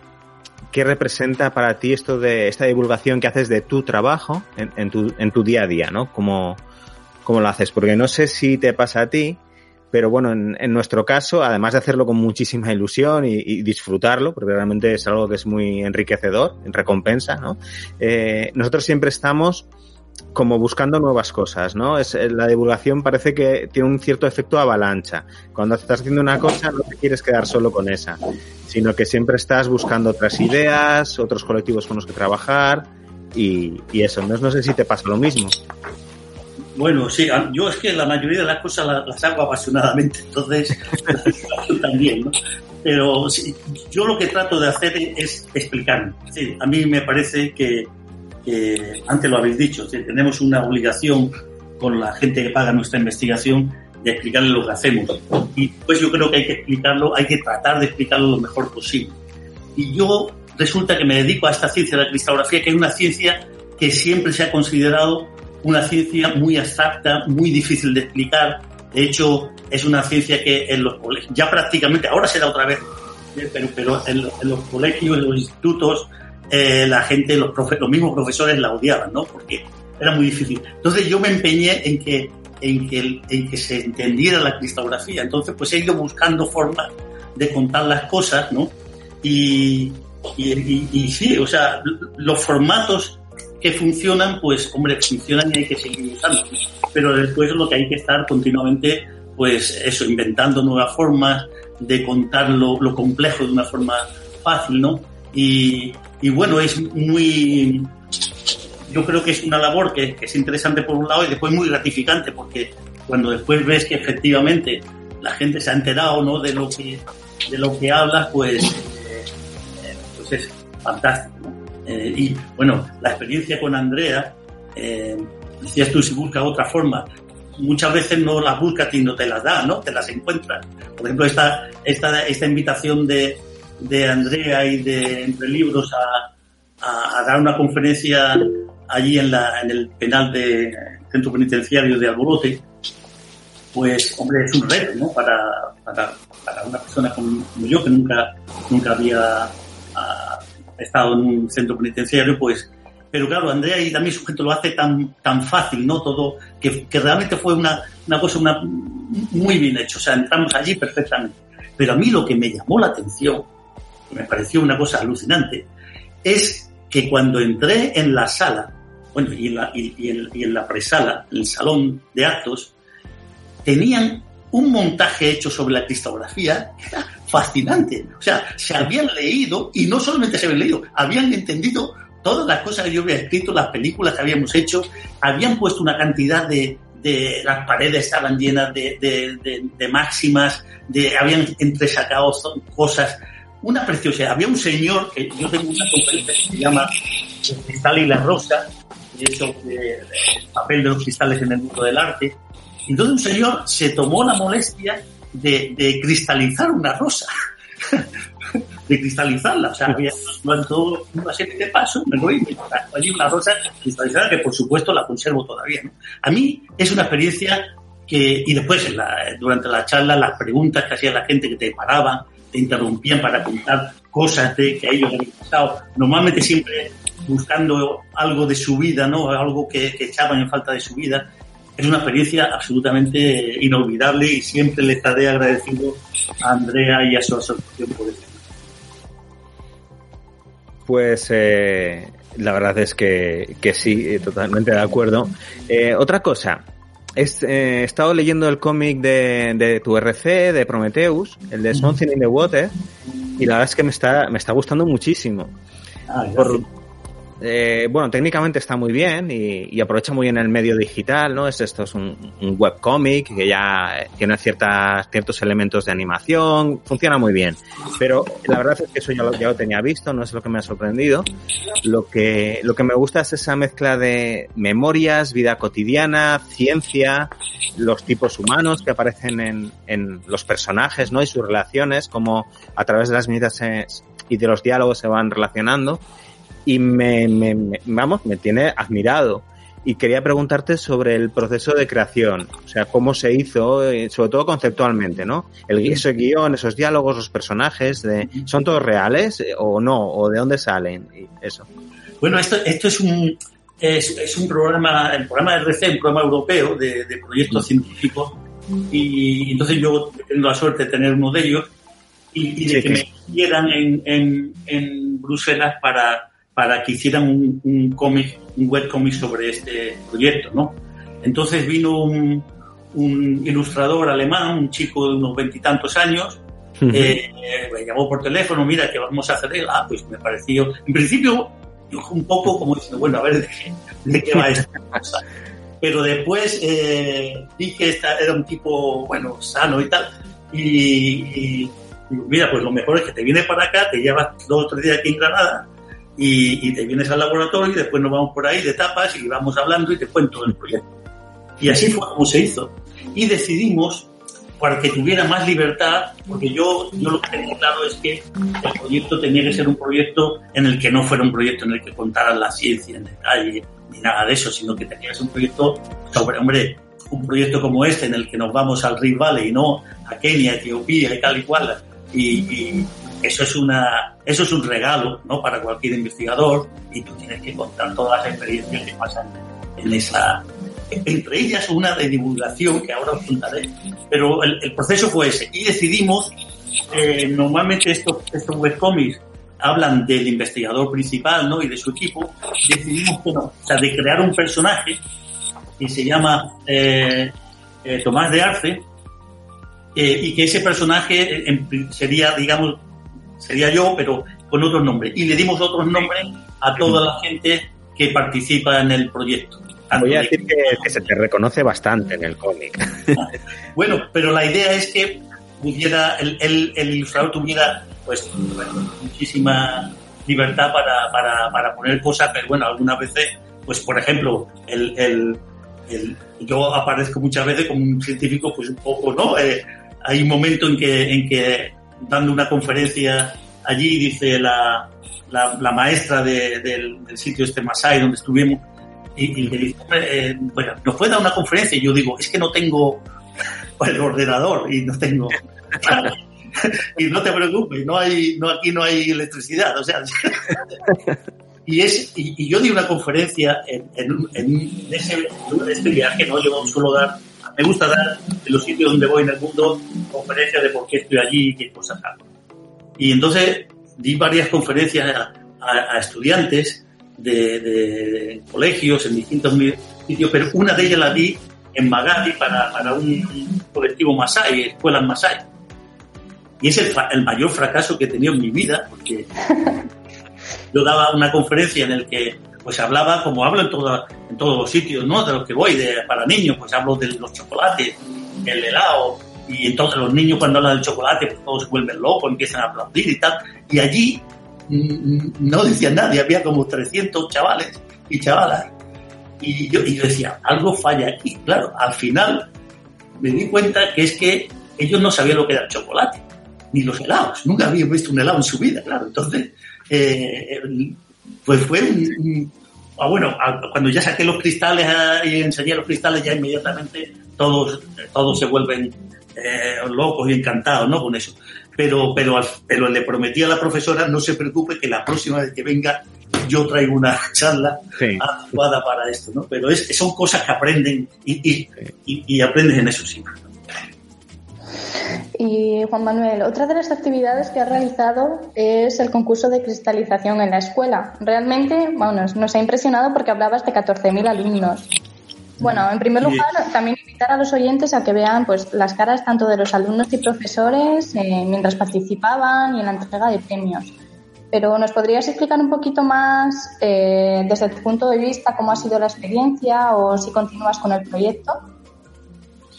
¿qué representa para ti esto de esta divulgación que haces de tu trabajo en, tu, en tu día a día, ¿no? ¿Cómo, ¿Cómo, lo haces? Porque no sé si te pasa a ti, pero bueno, en, en, nuestro caso, además de hacerlo con muchísima ilusión y, disfrutarlo, porque realmente es algo que es muy enriquecedor, en recompensa, ¿no? Eh, nosotros siempre estamos como buscando nuevas cosas, ¿no? Es, eh, la divulgación parece que tiene un cierto efecto avalancha. Cuando estás haciendo una cosa no te quieres quedar solo con esa, sino que siempre estás buscando otras ideas, otros colectivos con los que trabajar y, y eso. Entonces no sé si te pasa lo mismo. Bueno, sí, yo es que la mayoría de las cosas las, hago apasionadamente, entonces también, ¿no? Pero yo lo que trato de hacer es explicar. a mí me parece que, antes lo habéis dicho, tenemos una obligación con la gente que paga nuestra investigación de explicarle lo que hacemos. Y pues yo creo que hay que explicarlo, hay que tratar de explicarlo lo mejor posible. Y yo resulta que me dedico a esta ciencia de la cristalografía, que es una ciencia que siempre se ha considerado una ciencia muy abstracta, muy difícil de explicar. De hecho, es una ciencia que en los colegios, ya prácticamente, ahora se da otra vez, pero, pero en, los colegios, en los institutos, eh, la gente, los, los mismos profesores la odiaban, ¿no? Porque era muy difícil. Entonces yo me empeñé en que, en que, en que se entendiera la cristalografía. Entonces, pues he ido buscando formas de contar las cosas, ¿no? Y, y, sí, o sea, los formatos que funcionan, pues, hombre, funcionan y hay que seguir usando. Pero después lo que hay que estar continuamente, pues, eso, inventando nuevas formas de contar lo, complejo de una forma fácil, ¿no? Y, y, bueno, es muy, yo creo que es una labor que, es interesante por un lado y después muy gratificante porque cuando después ves que efectivamente la gente se ha enterado, ¿no? De lo que, de lo que hablas, pues, eh, pues es fantástico. Eh, y bueno, la experiencia con Andrea, eh, decías tú, si busca otra forma, muchas veces no las buscas y no te las da, ¿no? Te las encuentras. Por ejemplo, esta, esta, esta invitación de, de Andrea y de Entre Libros a, a, dar una conferencia allí en, la, en el penal de centro penitenciario de Alborote, pues, hombre, es un reto, ¿no? Para, para, para una persona como, yo, que nunca, nunca había ah, estado en un centro penitenciario, pues, pero claro, Andrea y también su gente lo hace tan, tan fácil, ¿no? Todo, que, que realmente fue una, una cosa muy bien hecho, o sea, entramos allí perfectamente. Pero a mí lo que me llamó la atención, me pareció una cosa alucinante, es que cuando entré en la sala, bueno, y en la, y, en, la presala, en el salón de actos, tenían un montaje hecho sobre la cristografía que fascinante. O sea, se habían leído, y no solamente se habían leído, habían entendido todas las cosas que yo había escrito, las películas que habíamos hecho, habían puesto una cantidad de, de las paredes estaban llenas de, de, de, máximas, de, habían entresacado cosas, una preciosidad. Había un señor que yo tengo una conferencia que se llama El cristal y la rosa, de hecho, el papel de los cristales en el mundo del arte. Entonces un señor se tomó la molestia de, de cristalizar una rosa. de cristalizarla. O sea, había todo una serie de pasos, me voy y allí una rosa cristalizada que por supuesto la conservo todavía. ¿no? A mí es una experiencia que, y después durante la charla, las preguntas que hacía la gente que te paraban, te interrumpían para contar cosas de que ellos habían pasado, normalmente siempre buscando algo de su vida, ¿no? Algo que, que echaban en falta de su vida es una experiencia absolutamente inolvidable y siempre le estaré agradecido a Andrea y a su asociación por eso. Pues eh, la verdad es que, que sí, eh, totalmente de acuerdo. Eh, otra cosa, eh, he estado leyendo el cómic de, de, tu RC, de Prometheus, el de Something in the Water, y la verdad es que me está, me está gustando muchísimo. Ah, por, eh, bueno, técnicamente está muy bien y, aprovecha muy bien el medio digital, ¿no? Es, esto es un, un webcomic que ya tiene ciertas, ciertos elementos de animación, funciona muy bien. Pero la verdad es que eso ya lo, tenía visto, no es lo que me ha sorprendido. Lo que, lo que me gusta es esa mezcla de memorias, vida cotidiana, ciencia, los tipos humanos que aparecen en, en los personajes, ¿no? Y sus relaciones, como a través de las medidas y de los diálogos se van relacionando y me, me, me, vamos, me tiene admirado. Y quería preguntarte sobre el proceso de creación, o sea, cómo se hizo, eh, sobre todo conceptualmente, ¿no? El ese guion, esos diálogos, los personajes, de, ¿son todos reales eh, o no? ¿O de dónde salen? Y eso. Bueno, esto, esto es un, es, es, un programa, el programa de RC, un programa europeo de, de proyectos científicos, y entonces yo tengo la suerte de tener uno de ellos, y, y de sí, que sí. me quieran en, en, en Bruselas para para que hicieran un, un cómic, un webcómic sobre este proyecto, ¿no? Entonces vino un, un ilustrador alemán, un chico de unos veintitantos años, uh -huh. eh, me llamó por teléfono, mira, ¿qué vamos a hacer? Ah, pues me pareció, en principio, un poco como diciendo, bueno, a ver, ¿de qué, de qué va esta cosa? Pero después eh, vi que esta era un tipo, bueno, sano y tal, y, y, y mira, pues lo mejor es que te vienes para acá, te llevas dos o tres días aquí en Granada, y, y, te vienes al laboratorio y después nos vamos por ahí de tapas y vamos hablando y te cuento el proyecto. Y así fue como se hizo. Y decidimos, para que tuviera más libertad, porque yo, yo lo que tenía claro es que el proyecto tenía que ser un proyecto en el que no fuera un proyecto en el que contaran la ciencia en detalle, ni nada de eso, sino que tenía que ser un proyecto sobre, hombre, un proyecto como este en el que nos vamos al Rift Valley no a Kenia, Etiopía y tal y cual, y, y eso es una eso es un regalo ¿no? para cualquier investigador y tú tienes que contar todas las experiencias que pasan en esa entre ellas una de divulgación que ahora os contaré pero el, el proceso fue ese y decidimos eh, normalmente estos, estos webcomics hablan del investigador principal ¿no? y de su equipo, decidimos que no, o sea, de crear un personaje que se llama eh, eh, Tomás de Arce y que ese personaje sería, digamos, sería yo, pero con otros nombres. Y le dimos otros nombres a toda la gente que participa en el proyecto. Voy a decir que, se te reconoce bastante en el cómic. bueno, pero la idea es que pudiera, el, el, ilustrador tuviera pues muchísima libertad para, para, para, poner cosas, pero bueno, algunas veces, pues por ejemplo, el, el, el, yo aparezco muchas veces como un científico, pues un poco, ¿no? Eh, hay un momento en que, en que dando una conferencia allí, dice la, la, maestra del, sitio este Masai donde estuvimos, y, le dice, eh, bueno, ¿nos puede dar una conferencia? Y yo digo, es que no tengo el ordenador y no tengo... y no te preocupes, no hay, no, aquí no hay electricidad, o sea... y, es, y, yo di una conferencia en, en, ese, este viaje, ¿no? Yo suelo dar, me gusta dar en los sitios donde voy en el mundo conferencias de por qué estoy allí y qué cosas hago. Y entonces di varias conferencias a, estudiantes de, colegios en distintos sitios, pero una de ellas la di en Magali para, para un, colectivo Masai, escuelas Masai. Y es el, mayor fracaso que he tenido en mi vida, porque yo daba una conferencia en la que pues hablaba, como hablo en, en todos los sitios, ¿no? De los que voy, de, para niños, pues hablo de los chocolates, el helado, y entonces los niños cuando hablan del chocolate, pues todos se vuelven locos, empiezan a aplaudir y tal. Y allí mm, no decía nadie, había como 300 chavales y chavalas. Y yo, y yo decía, algo falla aquí. Claro, al final me di cuenta que es que ellos no sabían lo que era el chocolate, ni los helados. Nunca habían visto un helado en su vida, claro. Entonces, eh, pues fue un, ah, bueno, cuando ya saqué los cristales ah, y enseñé los cristales, ya inmediatamente todos, todos se vuelven eh, locos y encantados, ¿no? Con eso. Pero, pero, pero le prometí a la profesora, no se preocupe, que la próxima vez que venga yo traigo una charla adecuada para esto, ¿no? Pero es, son cosas que aprenden y, y, aprendes en eso sí. Y Juan Manuel, otra de las actividades que ha realizado es el concurso de cristalización en la escuela. Realmente, bueno, nos ha impresionado porque hablabas de 14.000 alumnos. Bueno, en primer lugar, también invitar a los oyentes a que vean pues las caras tanto de los alumnos y profesores eh, mientras participaban y en la entrega de premios. Pero ¿nos podrías explicar un poquito más eh, desde tu punto de vista cómo ha sido la experiencia o si continúas con el proyecto?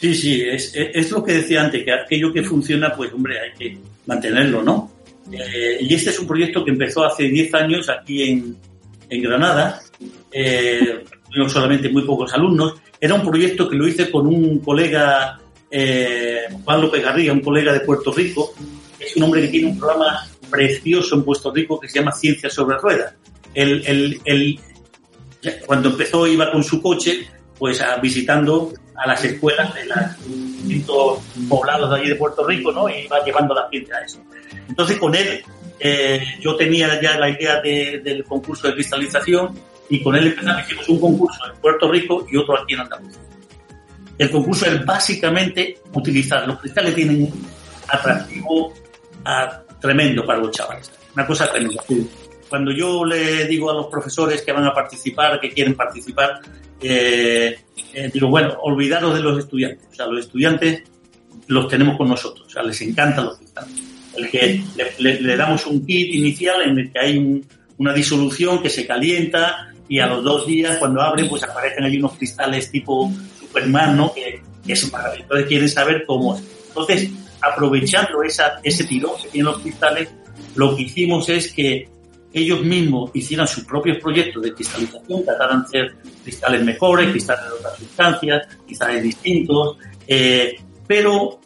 Sí, sí, es, es lo que decía antes, que aquello que funciona, pues hombre, hay que mantenerlo, ¿no? Eh, y este es un proyecto que empezó hace 10 años aquí en, en Granada. Eh, solamente muy pocos alumnos. Era un proyecto que lo hice con un colega, eh, Juan López Garriga, un colega de Puerto Rico. Es un hombre que tiene un programa precioso en Puerto Rico que se llama Ciencia sobre Ruedas. Él, cuando empezó iba con su coche pues visitando a las escuelas de los distintos poblados de allí de Puerto Rico, ¿no? Y iba llevando la ciencia a eso. Entonces con él eh, yo tenía ya la idea del concurso de cristalización y con él empezamos, hicimos un concurso en Puerto Rico y otro aquí en Andalucía. El concurso es básicamente utilizar, los cristales tienen un atractivo tremendo para los chavales, una cosa tremenda. Cuando yo le digo a los profesores que van a participar, que quieren participar, eh, eh, digo, bueno, olvidaros de los estudiantes, o sea, los estudiantes los tenemos con nosotros, o sea, les encantan los cristales. El que le, damos un kit inicial en el que hay una disolución que se calienta, y a los dos días cuando abren pues aparecen allí unos cristales tipo Superman, ¿no? Que, es maravilloso. Entonces quieren saber cómo es. Entonces, aprovechando esa, ese tirón que tienen los cristales, lo que hicimos es que ellos mismos hicieran sus propios proyectos de cristalización, trataran de hacer cristales mejores, cristales de otras sustancias, cristales distintos, eh, pero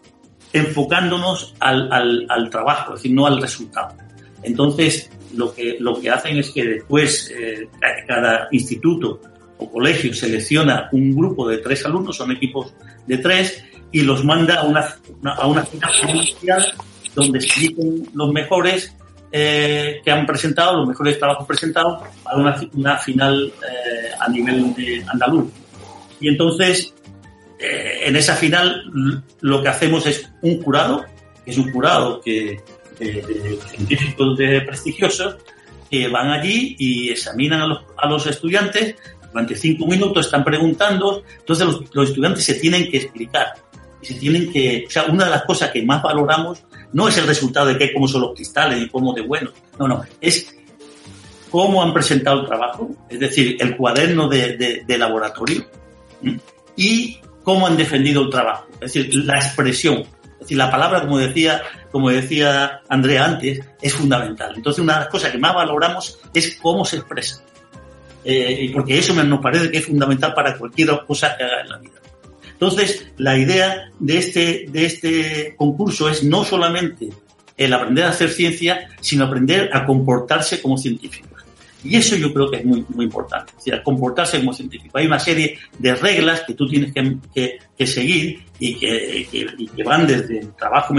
enfocándonos al, al, trabajo, es decir, no al resultado. Entonces, lo que, lo que hacen es que después eh, cada instituto o colegio selecciona un grupo de tres alumnos, son equipos de tres, y los manda a una, a una inicial donde se eligen los mejores eh, que han presentado, los mejores trabajos presentados, para una, una final eh, a nivel de andaluz. Y entonces, en esa final, lo que hacemos es un jurado que es un jurado que, de, científicos de prestigiosos, que van allí y examinan a los, a los estudiantes durante cinco minutos, están preguntando, entonces los, los estudiantes se tienen que explicar y tienen que, una de las cosas que más valoramos no es el resultado de qué, cómo son los cristales y cómo de bueno, no, no, es cómo han presentado el trabajo, es decir, el cuaderno de, de, laboratorio y cómo han defendido el trabajo, es decir, la expresión, es decir, la palabra, como decía, como decía Andrea antes, es fundamental. Entonces, una de las cosas que más valoramos es cómo se expresa. Eh, porque eso nos parece que es fundamental para cualquier cosa que haga en la vida. Entonces, la idea de este, de este concurso es no solamente el aprender a hacer ciencia, sino aprender a comportarse como científicos. Y eso yo creo que es muy, muy importante, es decir, comportarse como científico. Hay una serie de reglas que tú tienes que, que, seguir y que, que, van desde el trabajo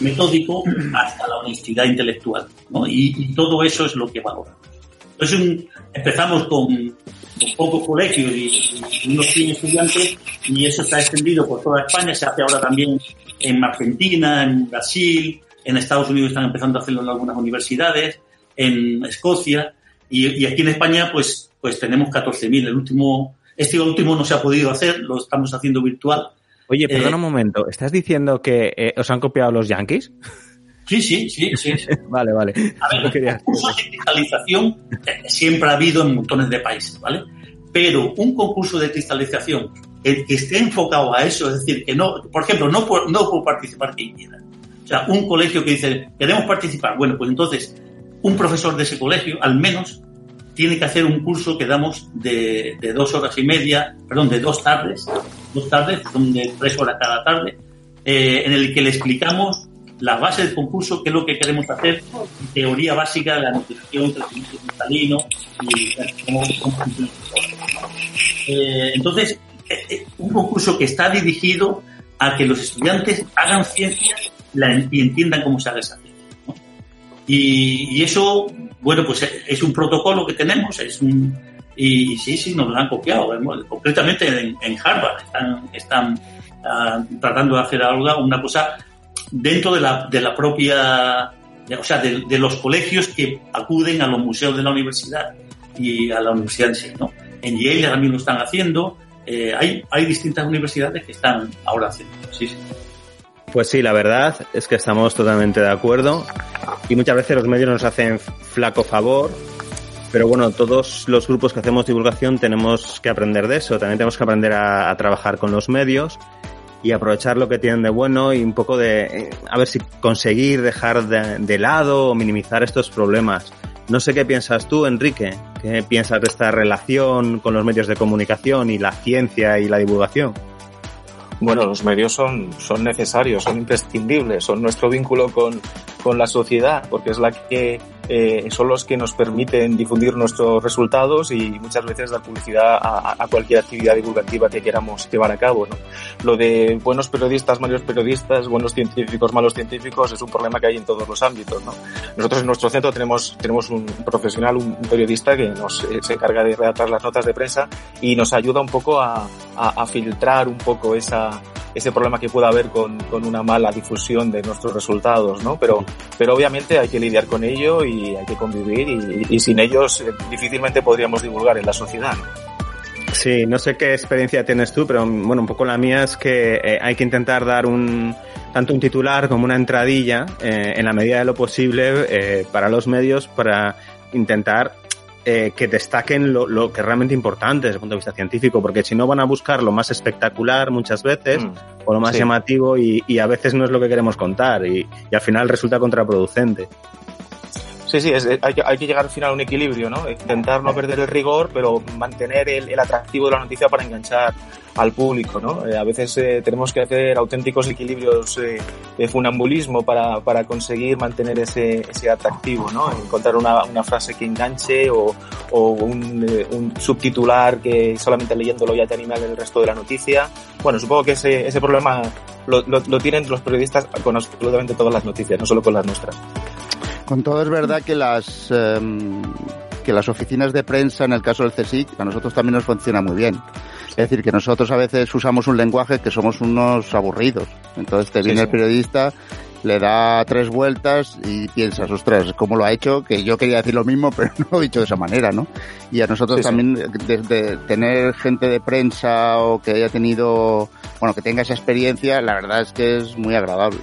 metódico hasta la honestidad intelectual. ¿no? Y, y, todo eso es lo que valoramos. Entonces empezamos con, pocos colegios y, unos 100 estudiantes y eso se ha extendido por toda España, se hace ahora también en Argentina, en Brasil, en Estados Unidos están empezando a hacerlo en algunas universidades, en Escocia y, aquí en España pues, pues tenemos 14.000. El último, este último no se ha podido hacer, lo estamos haciendo virtual. Oye, perdona eh, un momento, ¿estás diciendo que eh, os han copiado los Yankees? Sí, sí, sí, sí. vale, vale. A ver, concursos de cristalización eh, siempre ha habido en montones de países, ¿vale? Pero un concurso de cristalización que, esté enfocado a eso, es decir, que no, por ejemplo, no, no puedo participar quien quiera. O sea, un colegio que dice, queremos participar, bueno, pues entonces un profesor de ese colegio, al menos, tiene que hacer un curso que damos de, de dos horas y media, perdón, de dos tardes, dos tardes, son de tres horas cada tarde, eh, en el que le explicamos la base del concurso, qué es lo que queremos hacer, teoría básica de la nutrición, el cristalino y cómo, eh, Entonces, eh, eh, un concurso que está dirigido a que los estudiantes hagan ciencia y entiendan cómo se hace esa ciencia. Y, eso, bueno, pues es un protocolo que tenemos, es un, y, sí, sí, nos lo han copiado. Concretamente en, Harvard están, están ah, tratando de hacer algo, una cosa dentro de la, de la propia, o sea, de, los colegios que acuden a los museos de la universidad y a la universidad en sí, ¿no? En Yale también lo están haciendo, eh, hay, hay distintas universidades que están ahora haciendo, sí, sí. Pues sí, la verdad es que estamos totalmente de acuerdo y muchas veces los medios nos hacen flaco favor, pero bueno, todos los grupos que hacemos divulgación tenemos que aprender de eso, también tenemos que aprender a trabajar con los medios y aprovechar lo que tienen de bueno y un poco de, eh, a ver si conseguir dejar de, lado o minimizar estos problemas. No sé qué piensas tú, Enrique, qué piensas de esta relación con los medios de comunicación y la ciencia y la divulgación. Bueno, los medios son, son necesarios, son imprescindibles, son nuestro vínculo con, con la sociedad, porque es la que eh, son los que nos permiten difundir nuestros resultados y muchas veces dar publicidad a, cualquier actividad divulgativa que queramos llevar a cabo. ¿no? Lo de buenos periodistas, malos periodistas, buenos científicos, malos científicos es un problema que hay en todos los ámbitos. ¿no? Nosotros en nuestro centro tenemos, tenemos un profesional, un, periodista que nos eh, se encarga de redactar las notas de prensa y nos ayuda un poco a, a, a filtrar un poco esa, ese problema que pueda haber con, con, una mala difusión de nuestros resultados, ¿no? Pero, pero obviamente hay que lidiar con ello y hay que convivir y, y sin ellos eh, difícilmente podríamos divulgar en la sociedad. Sí, no sé qué experiencia tienes tú, pero bueno, un poco la mía es que eh, hay que intentar dar un tanto un titular como una entradilla eh, en la medida de lo posible eh, para los medios para intentar eh, que destaquen lo, lo, que es realmente importante desde el punto de vista científico, porque si no van a buscar lo más espectacular muchas veces mm, o lo más sí. llamativo y, y, a veces no es lo que queremos contar y, y al final resulta contraproducente. Sí, sí, es, hay, que, hay que llegar al final a un equilibrio, ¿no? Intentar no perder el rigor, pero mantener el, el atractivo de la noticia para enganchar al público, ¿no? Eh, a veces eh, tenemos que hacer auténticos equilibrios eh, de funambulismo para, para conseguir mantener ese, ese atractivo, ¿no? Encontrar una, una frase que enganche o, o un, eh, un, subtitular que solamente leyéndolo ya te anima el resto de la noticia. Bueno, supongo que ese, ese problema lo, lo, lo tienen los periodistas con absolutamente todas las noticias, no solo con las nuestras. Con todo es verdad que las eh, que las oficinas de prensa, en el caso del CSIC, a nosotros también nos funciona muy bien. Es decir, que nosotros a veces usamos un lenguaje que somos unos aburridos. Entonces te viene el periodista, le da tres vueltas y piensas, ostras, ¿cómo lo ha hecho? Que yo quería decir lo mismo, pero no lo he dicho de esa manera, ¿no? Y a nosotros también, desde tener gente de prensa o que haya tenido, bueno, que tenga esa experiencia, la verdad es que es muy agradable.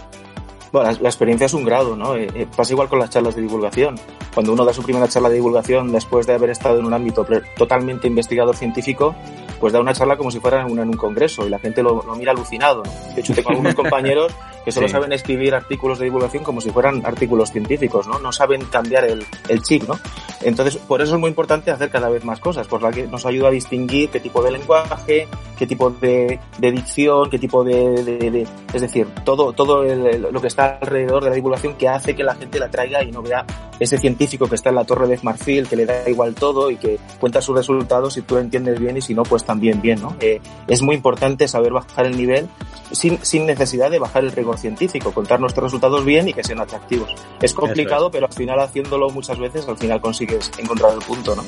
Bueno, la, experiencia es un grado, ¿no? Eh, eh, pasa igual con las charlas de divulgación. Cuando uno da su primera charla de divulgación después de haber estado en un ámbito totalmente investigador científico, pues da una charla como si fuera en un, congreso y la gente lo, mira alucinado. De hecho, tengo algunos compañeros que solo saben escribir artículos de divulgación como si fueran artículos científicos, ¿no? No saben cambiar el, el chip, ¿no? Entonces, por eso es muy importante hacer cada vez más cosas, por la que nos ayuda a distinguir qué tipo de lenguaje, qué tipo de, de dicción, qué tipo de, de, es decir, todo, todo lo que está alrededor de la divulgación que hace que la gente la traiga y no vea ese científico que está en la torre de Marfil, que le da igual todo y que cuenta sus resultados y tú lo entiendes bien y si no, pues también bien, ¿no? Eh, es muy importante saber bajar el nivel sin, sin necesidad de bajar el rigor científico, contar nuestros resultados bien y que sean atractivos. Es complicado, pero al final haciéndolo muchas veces, al final consigues encontrar el punto, ¿no?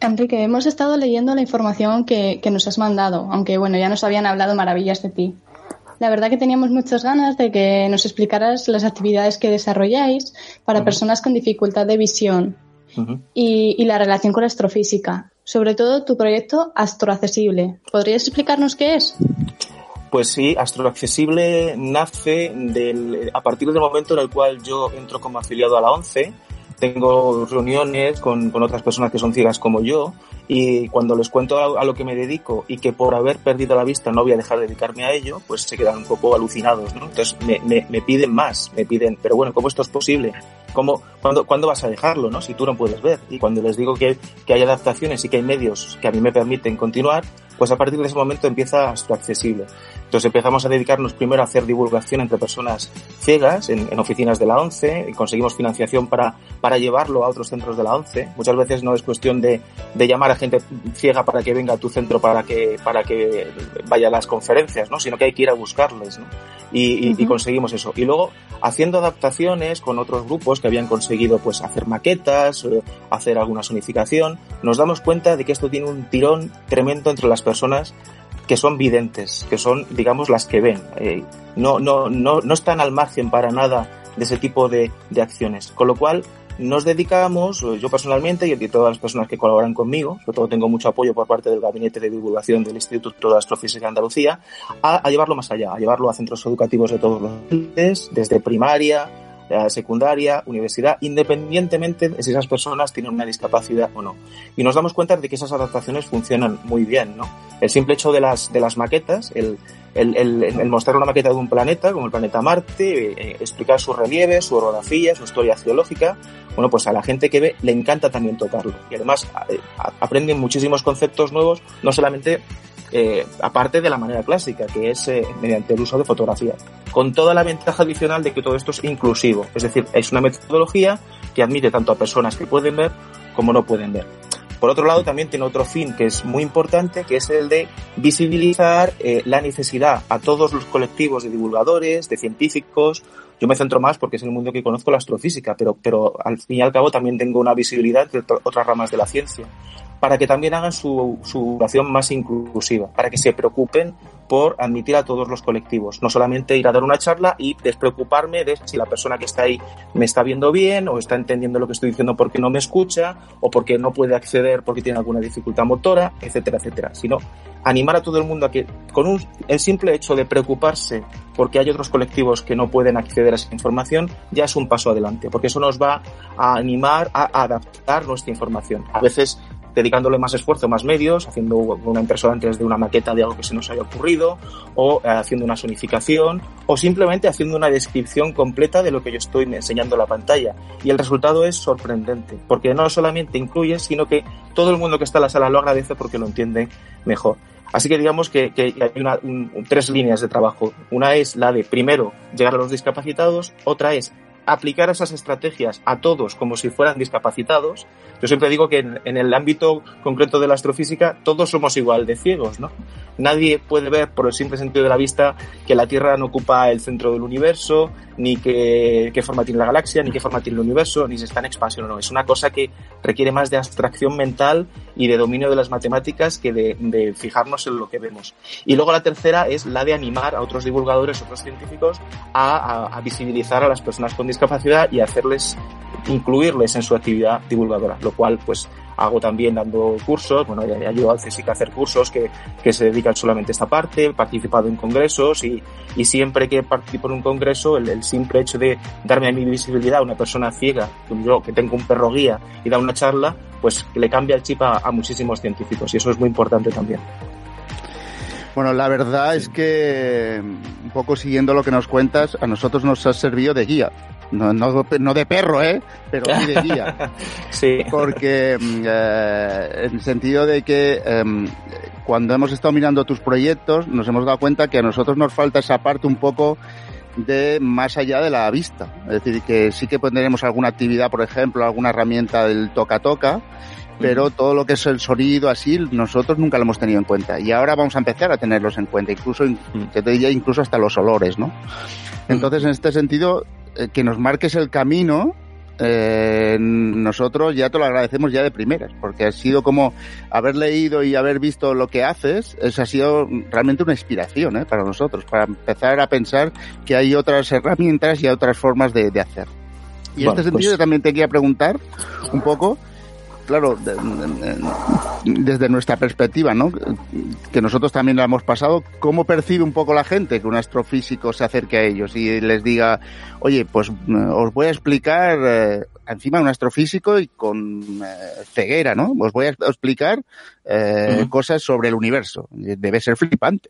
Enrique, hemos estado leyendo la información que, que, nos has mandado, aunque bueno, ya nos habían hablado maravillas de ti. La verdad que teníamos muchas ganas de que nos explicaras las actividades que desarrolláis para personas con dificultad de visión y, y, la relación con la astrofísica. Sobre todo tu proyecto Astroaccesible. ¿Podrías explicarnos qué es? Pues sí, Astroaccesible nace del, a partir del momento en el cual yo entro como afiliado a la ONCE tengo reuniones con, con, otras personas que son ciegas como yo y cuando les cuento a, lo que me dedico y que por haber perdido la vista no voy a dejar de dedicarme a ello, pues se quedan un poco alucinados, ¿no? Entonces me, me, me piden más, me piden, pero bueno, ¿cómo esto es posible? ¿Cómo, cuándo, ¿Cuándo vas a dejarlo, no? Si tú no puedes ver. Y cuando les digo que, que hay adaptaciones y que hay medios que a mí me permiten continuar, pues a partir de ese momento empieza su accesible. Entonces empezamos a dedicarnos primero a hacer divulgación entre personas ciegas en, en, oficinas de la ONCE y conseguimos financiación para, para llevarlo a otros centros de la ONCE. Muchas veces no es cuestión de, de llamar a gente ciega para que venga a tu centro para que, para que vaya a las conferencias, ¿no? sino que hay que ir a buscarles. ¿no? Y, y, uh -huh. y conseguimos eso. Y luego haciendo adaptaciones con otros grupos que habían conseguido pues hacer maquetas, eh, hacer alguna sonificación, nos damos cuenta de que esto tiene un tirón tremendo entre las personas que son videntes, que son, digamos, las que ven. Eh, no, no, no, no están al margen para nada de ese tipo de, de acciones. Con lo cual, nos dedicamos, yo personalmente y todas las personas que colaboran conmigo, sobre todo tengo mucho apoyo por parte del Gabinete de Divulgación del Instituto de Astrofísica de Andalucía, a, a llevarlo más allá, a llevarlo a centros educativos de todos los niveles, desde primaria, secundaria, universidad, independientemente de si esas personas tienen una discapacidad o no. Y nos damos cuenta de que esas adaptaciones funcionan muy bien, ¿no? El simple hecho de las, de las maquetas, el, el, el, el mostrar una maqueta de un planeta, como el planeta Marte, eh, explicar su relieve, su orografía, su historia geológica, bueno, pues a la gente que ve le encanta también tocarlo. Y además eh, aprenden muchísimos conceptos nuevos, no solamente eh, aparte de la manera clásica, que es eh, mediante el uso de fotografía, con toda la ventaja adicional de que todo esto es inclusivo, es decir, es una metodología que admite tanto a personas que pueden ver como no pueden ver. Por otro lado, también tiene otro fin que es muy importante, que es el de visibilizar eh, la necesidad a todos los colectivos de divulgadores, de científicos. Yo me centro más porque es el mundo que conozco la astrofísica, pero, pero al fin y al cabo también tengo una visibilidad entre otras ramas de la ciencia para que también hagan su, su oración más inclusiva, para que se preocupen por admitir a todos los colectivos, no solamente ir a dar una charla y despreocuparme de si la persona que está ahí me está viendo bien o está entendiendo lo que estoy diciendo porque no me escucha o porque no puede acceder porque tiene alguna dificultad motora, etcétera, etcétera, sino animar a todo el mundo a que con un, el simple hecho de preocuparse porque hay otros colectivos que no pueden acceder a esa información ya es un paso adelante, porque eso nos va a animar a adaptar nuestra información. A veces dedicándole más esfuerzo, más medios, haciendo una impresora antes de una maqueta de algo que se nos haya ocurrido, o eh, haciendo una sonificación, o simplemente haciendo una descripción completa de lo que yo estoy enseñando en la pantalla. Y el resultado es sorprendente, porque no solamente incluye, sino que todo el mundo que está en la sala lo agradece porque lo entiende mejor. Así que digamos que, hay una, un, tres líneas de trabajo. Una es la de, primero, llegar a los discapacitados, otra es aplicar esas estrategias a todos como si fueran discapacitados. Yo siempre digo que en, el ámbito concreto de la astrofísica todos somos igual de ciegos, ¿no? Nadie puede ver por el simple sentido de la vista que la Tierra no ocupa el centro del universo, ni que, qué forma tiene la galaxia, ni qué forma tiene el universo, ni si está en expansión o no. Es una cosa que requiere más de abstracción mental y de dominio de las matemáticas que de, fijarnos en lo que vemos. Y luego la tercera es la de animar a otros divulgadores, otros científicos, a, a visibilizar a las personas con discapacidad y hacerles incluirles en su actividad divulgadora, lo cual pues hago también dando cursos, bueno, he ayudado al CSIC a hacer cursos que, que se dedican solamente a esta parte, he participado en congresos y, y siempre que participo en un congreso, el, el, simple hecho de darme a mi visibilidad a una persona ciega, como yo que tengo un perro guía y da una charla, pues le cambia el chip a, a muchísimos científicos y eso es muy importante también. Bueno, la verdad es que, un poco siguiendo lo que nos cuentas, a nosotros nos ha servido de guía. No, no, no de perro, ¿eh? Pero sí de guía. sí. Porque, eh, en el sentido de que eh, cuando hemos estado mirando tus proyectos, nos hemos dado cuenta que a nosotros nos falta esa parte un poco de más allá de la vista. Es decir, que sí que pondremos alguna actividad, por ejemplo, alguna herramienta del toca-toca, pero todo lo que es el sonido así, nosotros nunca lo hemos tenido en cuenta. Y ahora vamos a empezar a tenerlos en cuenta, incluso, te diría, incluso hasta los olores, ¿no? Entonces, en este sentido, que nos marques el camino, eh, nosotros ya te lo agradecemos ya de primeras, porque ha sido como haber leído y haber visto lo que haces, eso ha sido realmente una inspiración ¿eh? para nosotros, para empezar a pensar que hay otras herramientas y otras formas de, de hacer. Y en este sentido pues- yo también te quería preguntar un poco, claro, de- desde nuestra perspectiva, ¿no? Que nosotros también la hemos pasado, ¿cómo percibe un poco la gente que un astrofísico se acerque a ellos y les diga, oye, pues eh, os voy a explicar, eh, encima un astrofísico y con eh, ceguera, ¿no? Os voy a explicar eh, cosas sobre el universo. Debe ser flipante.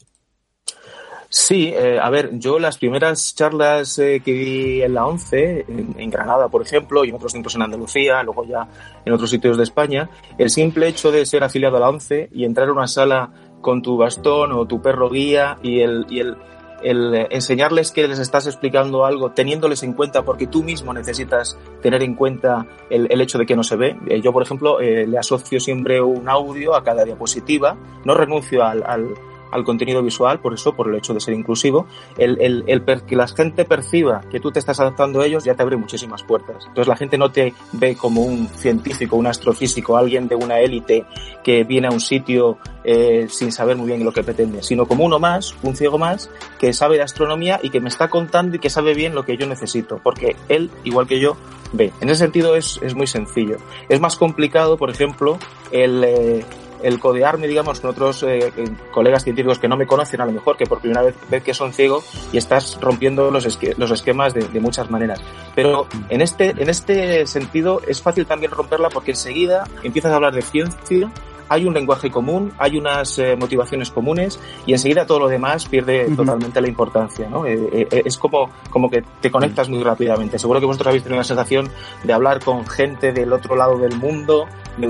Sí, eh, a ver, yo las primeras charlas eh, que di en la ONCE, en, en Granada, por ejemplo, y en otros centros en Andalucía, luego ya en otros sitios de España, el simple hecho de ser afiliado a la ONCE y entrar a una sala con tu bastón o tu perro guía y el, y el, el eh, enseñarles que les estás explicando algo, teniéndoles en cuenta, porque tú mismo necesitas tener en cuenta el, el hecho de que no se ve. Eh, yo, por ejemplo, eh, le asocio siempre un audio a cada diapositiva, no renuncio al, al al contenido visual, por eso, por el hecho de ser inclusivo, el, el, el que la gente perciba que tú te estás adaptando a ellos ya te abre muchísimas puertas. Entonces la gente no te ve como un científico, un astrofísico, alguien de una élite que viene a un sitio eh, sin saber muy bien lo que pretende, sino como uno más, un ciego más, que sabe de astronomía y que me está contando y que sabe bien lo que yo necesito, porque él, igual que yo, ve. En ese sentido es, es muy sencillo. Es más complicado, por ejemplo, el... Eh, el codearme, digamos, con otros eh, colegas científicos que no me conocen a lo mejor, que por primera vez ven que son ciego y estás rompiendo los, esque los esquemas de, de, muchas maneras. Pero en este, en este sentido es fácil también romperla porque enseguida empiezas a hablar de ciencia, hay un lenguaje común, hay unas eh, motivaciones comunes y enseguida todo lo demás pierde uh -huh. totalmente la importancia, ¿no? Eh, eh, es como, como que te conectas muy rápidamente. Seguro que vosotros habéis tenido la sensación de hablar con gente del otro lado del mundo,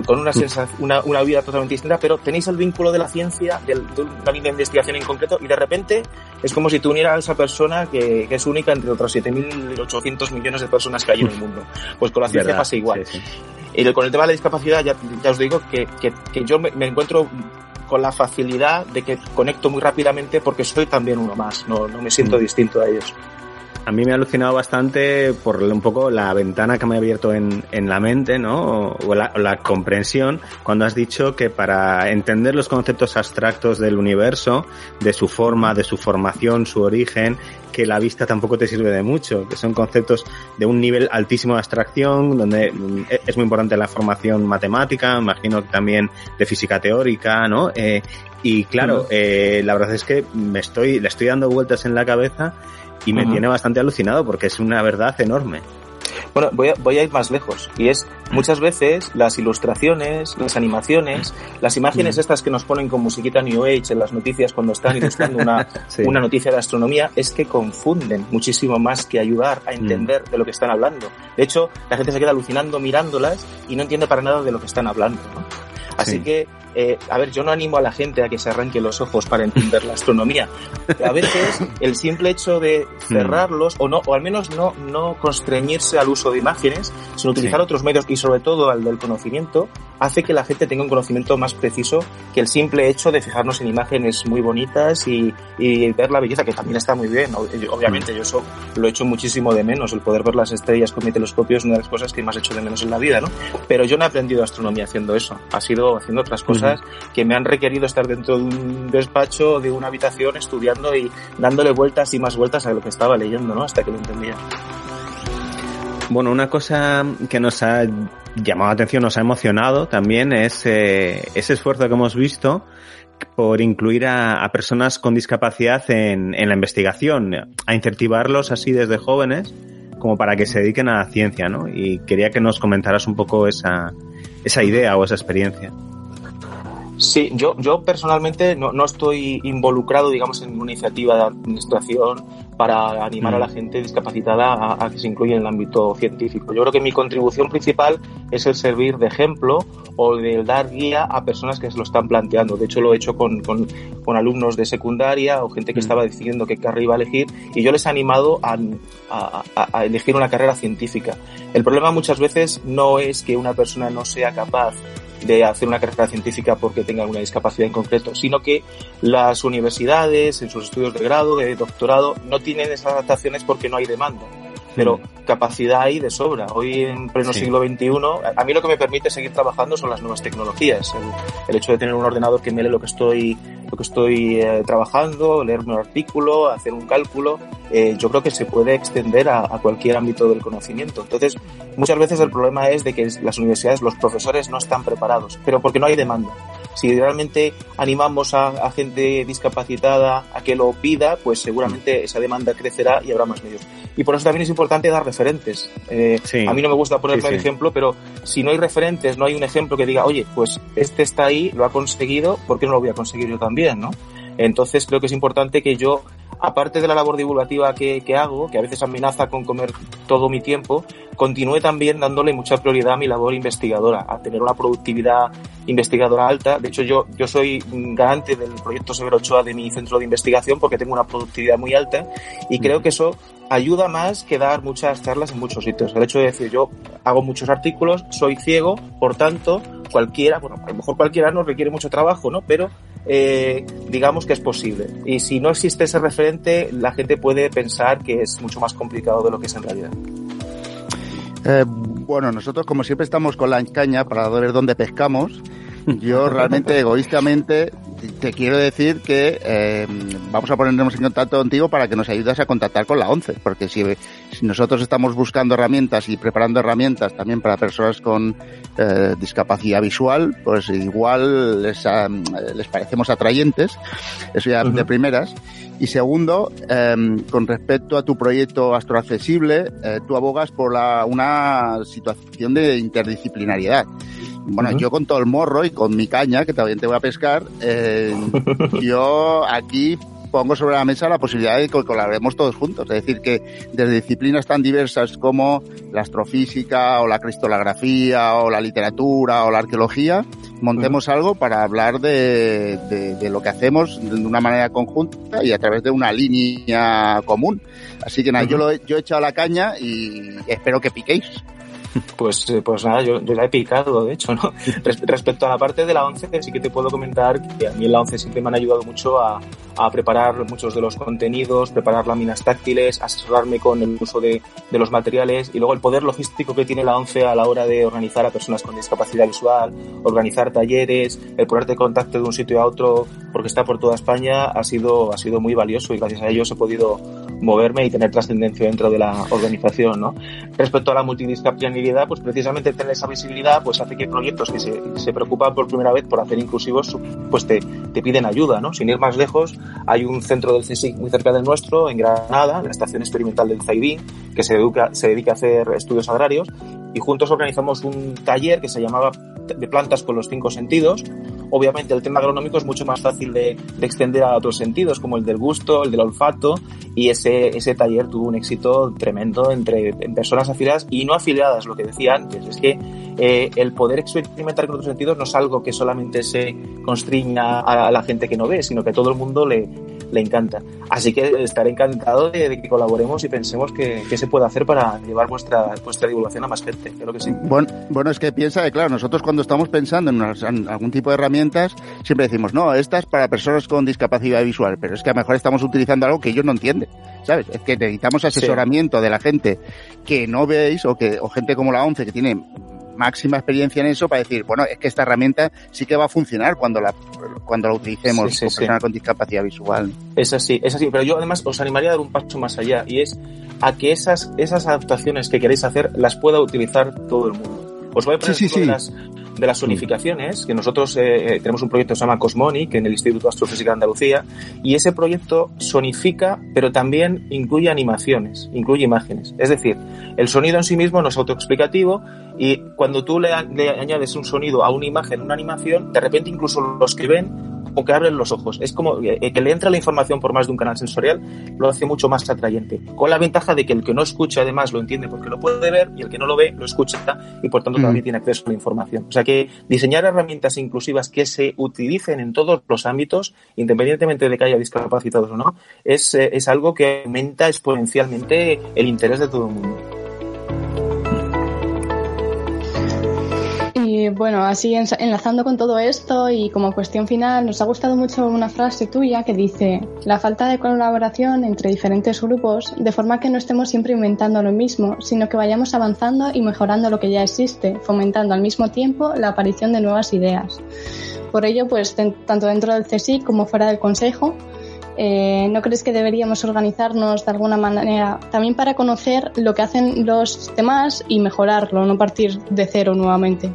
con una, una, una, vida totalmente distinta, pero tenéis el vínculo de la ciencia, de, de una línea de investigación en concreto, y de repente es como si te unieras a esa persona que, que es única entre otras 7.800 millones de personas que hay en el mundo. Pues con la ciencia ¿Verdad? pasa igual. Sí, sí. Y con el tema de la discapacidad, ya, ya os digo que, que, que yo me, me, encuentro con la facilidad de que conecto muy rápidamente porque soy también uno más, no, no me siento mm. distinto a ellos a mí me ha alucinado bastante por un poco la ventana que me ha abierto en, en la mente, ¿no? O la, la, comprensión cuando has dicho que para entender los conceptos abstractos del universo, de su forma, de su formación, su origen, que la vista tampoco te sirve de mucho, que son conceptos de un nivel altísimo de abstracción, donde es muy importante la formación matemática, imagino que también de física teórica, ¿no? Eh, y claro, eh, la verdad es que me estoy, le estoy dando vueltas en la cabeza y me uh -huh. tiene bastante alucinado porque es una verdad enorme. Bueno, voy a, voy a ir más lejos. Y es, muchas veces, las ilustraciones, las animaciones, las imágenes mm. estas que nos ponen con musiquita New Age en las noticias cuando están ilustrando una, sí. una noticia de astronomía, es que confunden muchísimo más que ayudar a entender mm. de lo que están hablando. De hecho, la gente se queda alucinando mirándolas y no entiende para nada de lo que están hablando. ¿no? Así sí. que, eh, a ver, yo no animo a la gente a que se arranque los ojos para entender la astronomía. A veces el simple hecho de cerrarlos, o no, o al menos no, no constreñirse al uso de imágenes, sino utilizar sí. otros medios y sobre todo al del conocimiento, hace que la gente tenga un conocimiento más preciso que el simple hecho de fijarnos en imágenes muy bonitas y, y ver la belleza, que también está muy bien. Obviamente, yo eso lo he hecho muchísimo de menos. El poder ver las estrellas con mi telescopio es una de las cosas que más he hecho de menos en la vida, ¿no? Pero yo no he aprendido astronomía haciendo eso. Ha sido haciendo otras cosas. Cosas que me han requerido estar dentro de un despacho, de una habitación, estudiando y dándole vueltas y más vueltas a lo que estaba leyendo, ¿no? Hasta que lo entendía. Bueno, una cosa que nos ha llamado la atención, nos ha emocionado también es eh, ese esfuerzo que hemos visto por incluir a, personas con discapacidad en, en, la investigación, a incentivarlos así desde jóvenes como para que se dediquen a la ciencia, ¿no? Y quería que nos comentaras un poco esa, esa idea o esa experiencia. Sí, yo, yo personalmente no, no estoy involucrado, digamos, en una iniciativa de administración para animar a la mm. gente discapacitada a, que se incluya en el ámbito científico. Yo creo que mi contribución principal es el servir de ejemplo o de dar guía a personas que se lo están planteando. De hecho, lo he hecho con, con, con alumnos de secundaria o gente que mm. estaba decidiendo qué carrera iba a elegir y yo les he animado a, a, a elegir una carrera científica. El problema muchas veces no es que una persona no sea capaz de hacer una carrera científica porque tenga alguna discapacidad en concreto, sino que las universidades, en sus estudios de grado, de doctorado, no tienen esas adaptaciones porque no hay demanda pero mm. capacidad hay de sobra. Hoy en pleno siglo XXI, a mí lo que me permite seguir trabajando son las nuevas tecnologías. El, hecho de tener un ordenador que me lee lo que estoy, lo que estoy eh, trabajando, leer un artículo, hacer un cálculo, eh, yo creo que se puede extender a, a, cualquier ámbito del conocimiento. Entonces, muchas veces el problema es de que las universidades, los profesores no están preparados, pero porque no hay demanda. Si realmente animamos a, gente discapacitada a que lo pida, pues seguramente esa demanda crecerá y habrá más medios. Y por eso también es importante dar referentes. Eh, a mí no me gusta ponerme el ejemplo, pero si no hay referentes, no hay un ejemplo que diga, oye, pues este está ahí, lo ha conseguido, ¿por qué no lo voy a conseguir yo también? ¿no? Entonces creo que es importante que yo aparte de la labor divulgativa que, que, hago, que a veces amenaza con comer todo mi tiempo, continúe también dándole mucha prioridad a mi labor investigadora, a tener una productividad investigadora alta. De hecho, yo, yo soy garante del proyecto Severo Ochoa de mi centro de investigación porque tengo una productividad muy alta y creo que eso ayuda más que dar muchas charlas en muchos sitios. El hecho de decir, yo hago muchos artículos, soy ciego, por tanto, cualquiera, bueno, a lo mejor cualquiera no requiere mucho trabajo, ¿no? Pero eh, digamos que es posible. Y si no existe ese referente, la gente puede pensar que es mucho más complicado de lo que es en realidad. Eh, bueno, nosotros como siempre estamos con la caña para ver dónde pescamos. Yo realmente egoístamente te quiero decir que eh, vamos a ponernos en contacto contigo para que nos ayudes a contactar con la ONCE, porque si, nosotros estamos buscando herramientas y preparando herramientas también para personas con eh, discapacidad visual, pues igual les, les parecemos atrayentes, eso ya de primeras. Y segundo, em, con respecto a tu proyecto Astroaccesible, eh, tú abogas por la, una situación de interdisciplinariedad. Bueno, yo con todo el morro y con mi caña, que también te voy a pescar, eh, yo aquí pongo sobre la mesa la posibilidad de que colaboremos todos juntos. Es decir, que desde disciplinas tan diversas como la astrofísica o la cristolografía o la literatura o la arqueología, montemos algo para hablar de, de, lo que hacemos de una manera conjunta y a través de una línea común. Así que nada, yo, lo, yo he echado la caña y espero que piquéis. Pues, eh, pues nada, yo, yo, la he picado, de hecho, ¿no? Respecto a la parte de la 11, sí que te puedo comentar que a mí en la 11 siempre me han ayudado mucho a, a preparar muchos de los contenidos, preparar láminas táctiles, asesorarme con el uso de, de, los materiales y luego el poder logístico que tiene la 11 a la hora de organizar a personas con discapacidad visual, organizar talleres, el ponerte en contacto de un sitio a otro porque está por toda España ha sido, ha sido muy valioso y gracias a ellos he podido moverme y tener trascendencia dentro de la organización, ¿no? Respecto a la multidisciplinariedad, pues precisamente tener esa visibilidad pues hace que proyectos que se, se preocupan por primera vez por hacer inclusivos pues te, te piden ayuda, ¿no? Sin ir más lejos, hay un centro del CSIC muy cerca del nuestro, en Granada, la estación experimental del Zaidín, que se, educa, se dedica a hacer estudios agrarios y juntos organizamos un taller que se llamaba de plantas con los cinco sentidos. Obviamente el tema agronómico es mucho más fácil de, de, extender a otros sentidos, como el del gusto, el del olfato, y ese, ese taller tuvo un éxito tremendo entre en personas afiliadas y no afiliadas, lo que decía antes. Es que eh, el poder experimentar con otros sentidos no es algo que solamente se constriña a la gente que no ve, sino que a todo el mundo le, le encanta. Así que estaré encantado de, que colaboremos y pensemos qué se puede hacer para llevar vuestra, vuestra divulgación a más gente. Creo que sí. Bueno, bueno, es que piensa que, claro, nosotros cuando estamos pensando en, algún tipo de herramientas, siempre decimos, no, estas para personas con discapacidad visual, pero es que a lo mejor estamos utilizando algo que ellos no entienden, ¿sabes? Es que necesitamos asesoramiento de la gente que no veis o que o gente como la ONCE que tiene máxima experiencia en eso para decir, bueno, es que esta herramienta sí que va a funcionar cuando la, cuando la utilicemos con personas con discapacidad visual. Es así, es así, pero yo además os animaría a dar un paso más allá y es a que esas, esas adaptaciones que queréis hacer las pueda utilizar todo el mundo. Os voy a poner las de las sonificaciones, que nosotros eh, eh, tenemos un proyecto que se llama Cosmonic en el Instituto de Astrofísica de Andalucía, y ese proyecto sonifica, pero también incluye animaciones, incluye imágenes. Es decir, el sonido en sí mismo no es autoexplicativo y cuando tú le, le añades un sonido a una imagen, una animación, de repente incluso los que ven o que abren los ojos. Es como eh, que le entra la información por más de un canal sensorial, lo hace mucho más atrayente. Con la ventaja de que el que no escucha además lo entiende porque lo puede ver y el que no lo ve lo escucha y por tanto también tiene acceso a la información. O sea que diseñar herramientas inclusivas que se utilicen en todos los ámbitos, independientemente de que haya discapacitados o no, es, eh, es algo que aumenta exponencialmente el interés de todo el mundo. Bueno, así enlazando con todo esto y como cuestión final, nos ha gustado mucho una frase tuya que dice, la falta de colaboración entre diferentes grupos, de forma que no estemos siempre inventando lo mismo, sino que vayamos avanzando y mejorando lo que ya existe, fomentando al mismo tiempo la aparición de nuevas ideas. Por ello, pues tanto dentro del CSIC como fuera del Consejo, eh, ¿no crees que deberíamos organizarnos de alguna manera también para conocer lo que hacen los demás y mejorarlo, no partir de cero nuevamente?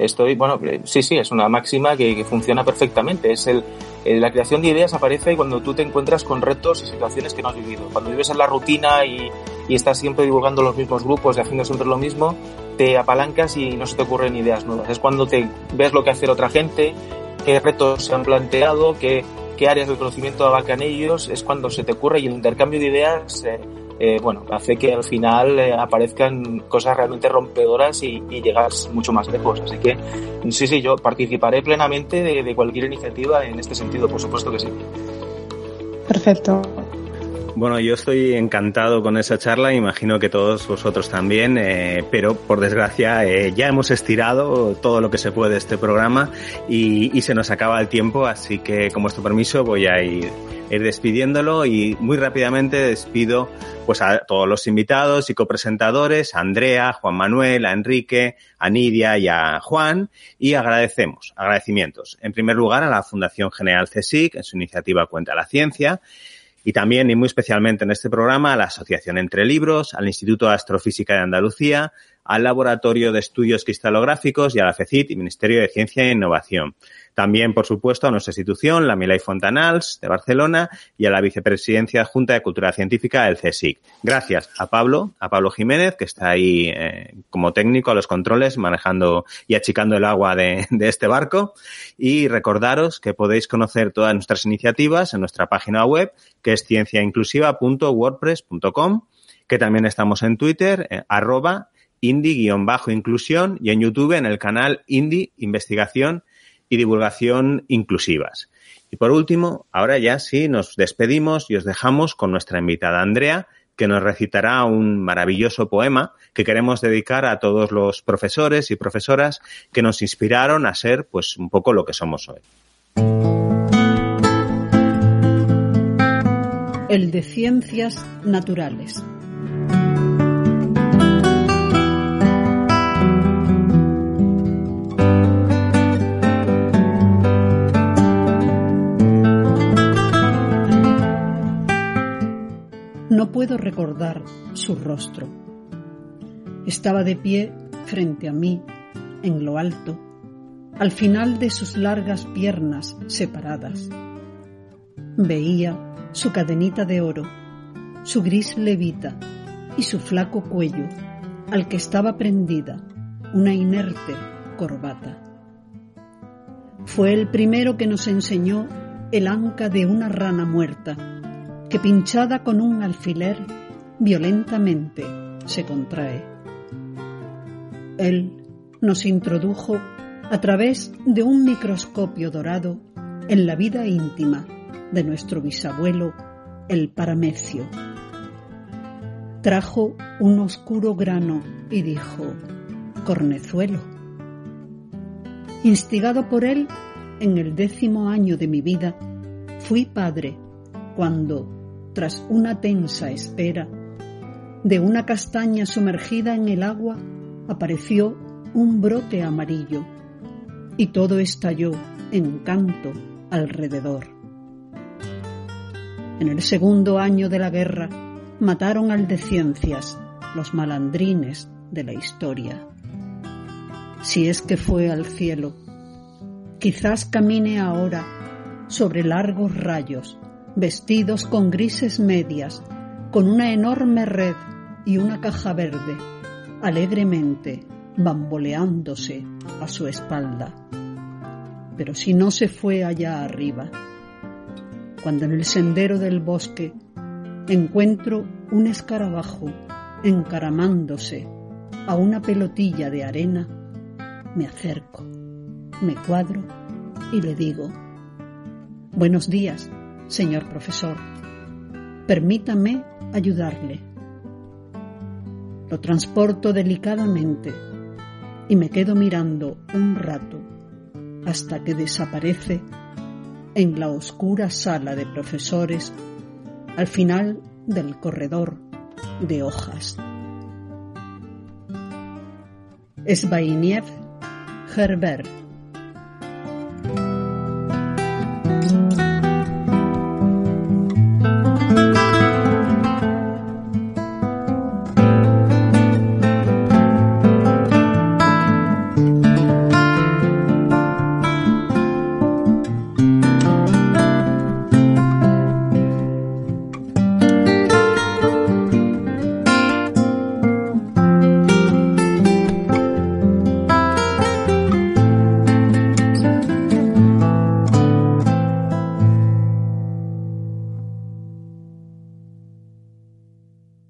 Estoy, bueno, eh, sí, sí, es una máxima que, funciona perfectamente. Es el, la creación de ideas aparece cuando tú te encuentras con retos y situaciones que no has vivido. Cuando vives en la rutina y, y estás siempre divulgando los mismos grupos y haciendo siempre lo mismo, te apalancas y no se te ocurren ideas nuevas. Es cuando te ves lo que hace otra gente, qué retos se han planteado, qué, qué áreas del conocimiento abarcan ellos, es cuando se te ocurre y el intercambio de ideas eh, eh, bueno, hace que al final eh, aparezcan cosas realmente rompedoras y, llegas mucho más lejos. Así que sí, sí, yo participaré plenamente de cualquier iniciativa en este sentido, por supuesto que sí. Perfecto. Bueno, yo estoy encantado con esa charla, imagino que todos vosotros también, eh, pero por desgracia eh, ya hemos estirado todo lo que se puede este programa y, se nos acaba el tiempo, así que con vuestro permiso voy a ir, ir despidiéndolo y muy rápidamente despido pues a todos los invitados y copresentadores, a Andrea, Juan Manuel, a Enrique, a Nidia y a Juan y agradecemos, agradecimientos. En primer lugar a la Fundación General CSIC en su iniciativa Cuenta la Ciencia y también, y muy especialmente en este programa, a la Asociación Entre Libros, al Instituto de Astrofísica de Andalucía, al Laboratorio de Estudios Cristalográficos y a la FECIT y Ministerio de Ciencia e Innovación. También, por supuesto, a nuestra institución, la Milay Fontanals de Barcelona y a la Vicepresidencia Junta de Cultura Científica del CSIC. Gracias a Pablo, a Pablo Jiménez, que está ahí eh, como técnico a los controles, manejando y achicando el agua de, este barco. Y recordaros que podéis conocer todas nuestras iniciativas en nuestra página web, que es cienciainclusiva.wordpress.com, que también estamos en Twitter, eh, arroba indie-inclusión y en YouTube en el canal Indie Investigación y Divulgación Inclusivas. Y por último, ahora ya sí nos despedimos y os dejamos con nuestra invitada Andrea, que nos recitará un maravilloso poema que queremos dedicar a todos los profesores y profesoras que nos inspiraron a ser pues un poco lo que somos hoy. El de ciencias naturales. No puedo recordar su rostro. Estaba de pie frente a mí, en lo alto, al final de sus largas piernas separadas. Veía su cadenita de oro, su gris levita y su flaco cuello, al que estaba prendida una inerte corbata. Fue el primero que nos enseñó el anca de una rana muerta que pinchada con un alfiler violentamente se contrae. Él nos introdujo a través de un microscopio dorado en la vida íntima de nuestro bisabuelo, el paramecio. Trajo un oscuro grano y dijo, cornezuelo. Instigado por él, en el décimo año de mi vida, fui padre cuando tras una tensa espera, de una castaña sumergida en el agua apareció un brote amarillo y todo estalló en canto alrededor. En el segundo año de la guerra mataron al de ciencias, los malandrines de la historia. Si es que fue al cielo, quizás camine ahora sobre largos rayos, vestidos con grises medias, con una enorme red y una caja verde, alegremente bamboleándose a su espalda. Pero si no se fue allá arriba, cuando en el sendero del bosque encuentro un escarabajo encaramándose a una pelotilla de arena, me acerco, me cuadro y le digo, Buenos días, señor profesor. Permítame ayudarle. Lo transporto delicadamente y me quedo mirando un rato hasta que desaparece en la oscura sala de profesores al final del corredor de hojas. Svainiev Herbert.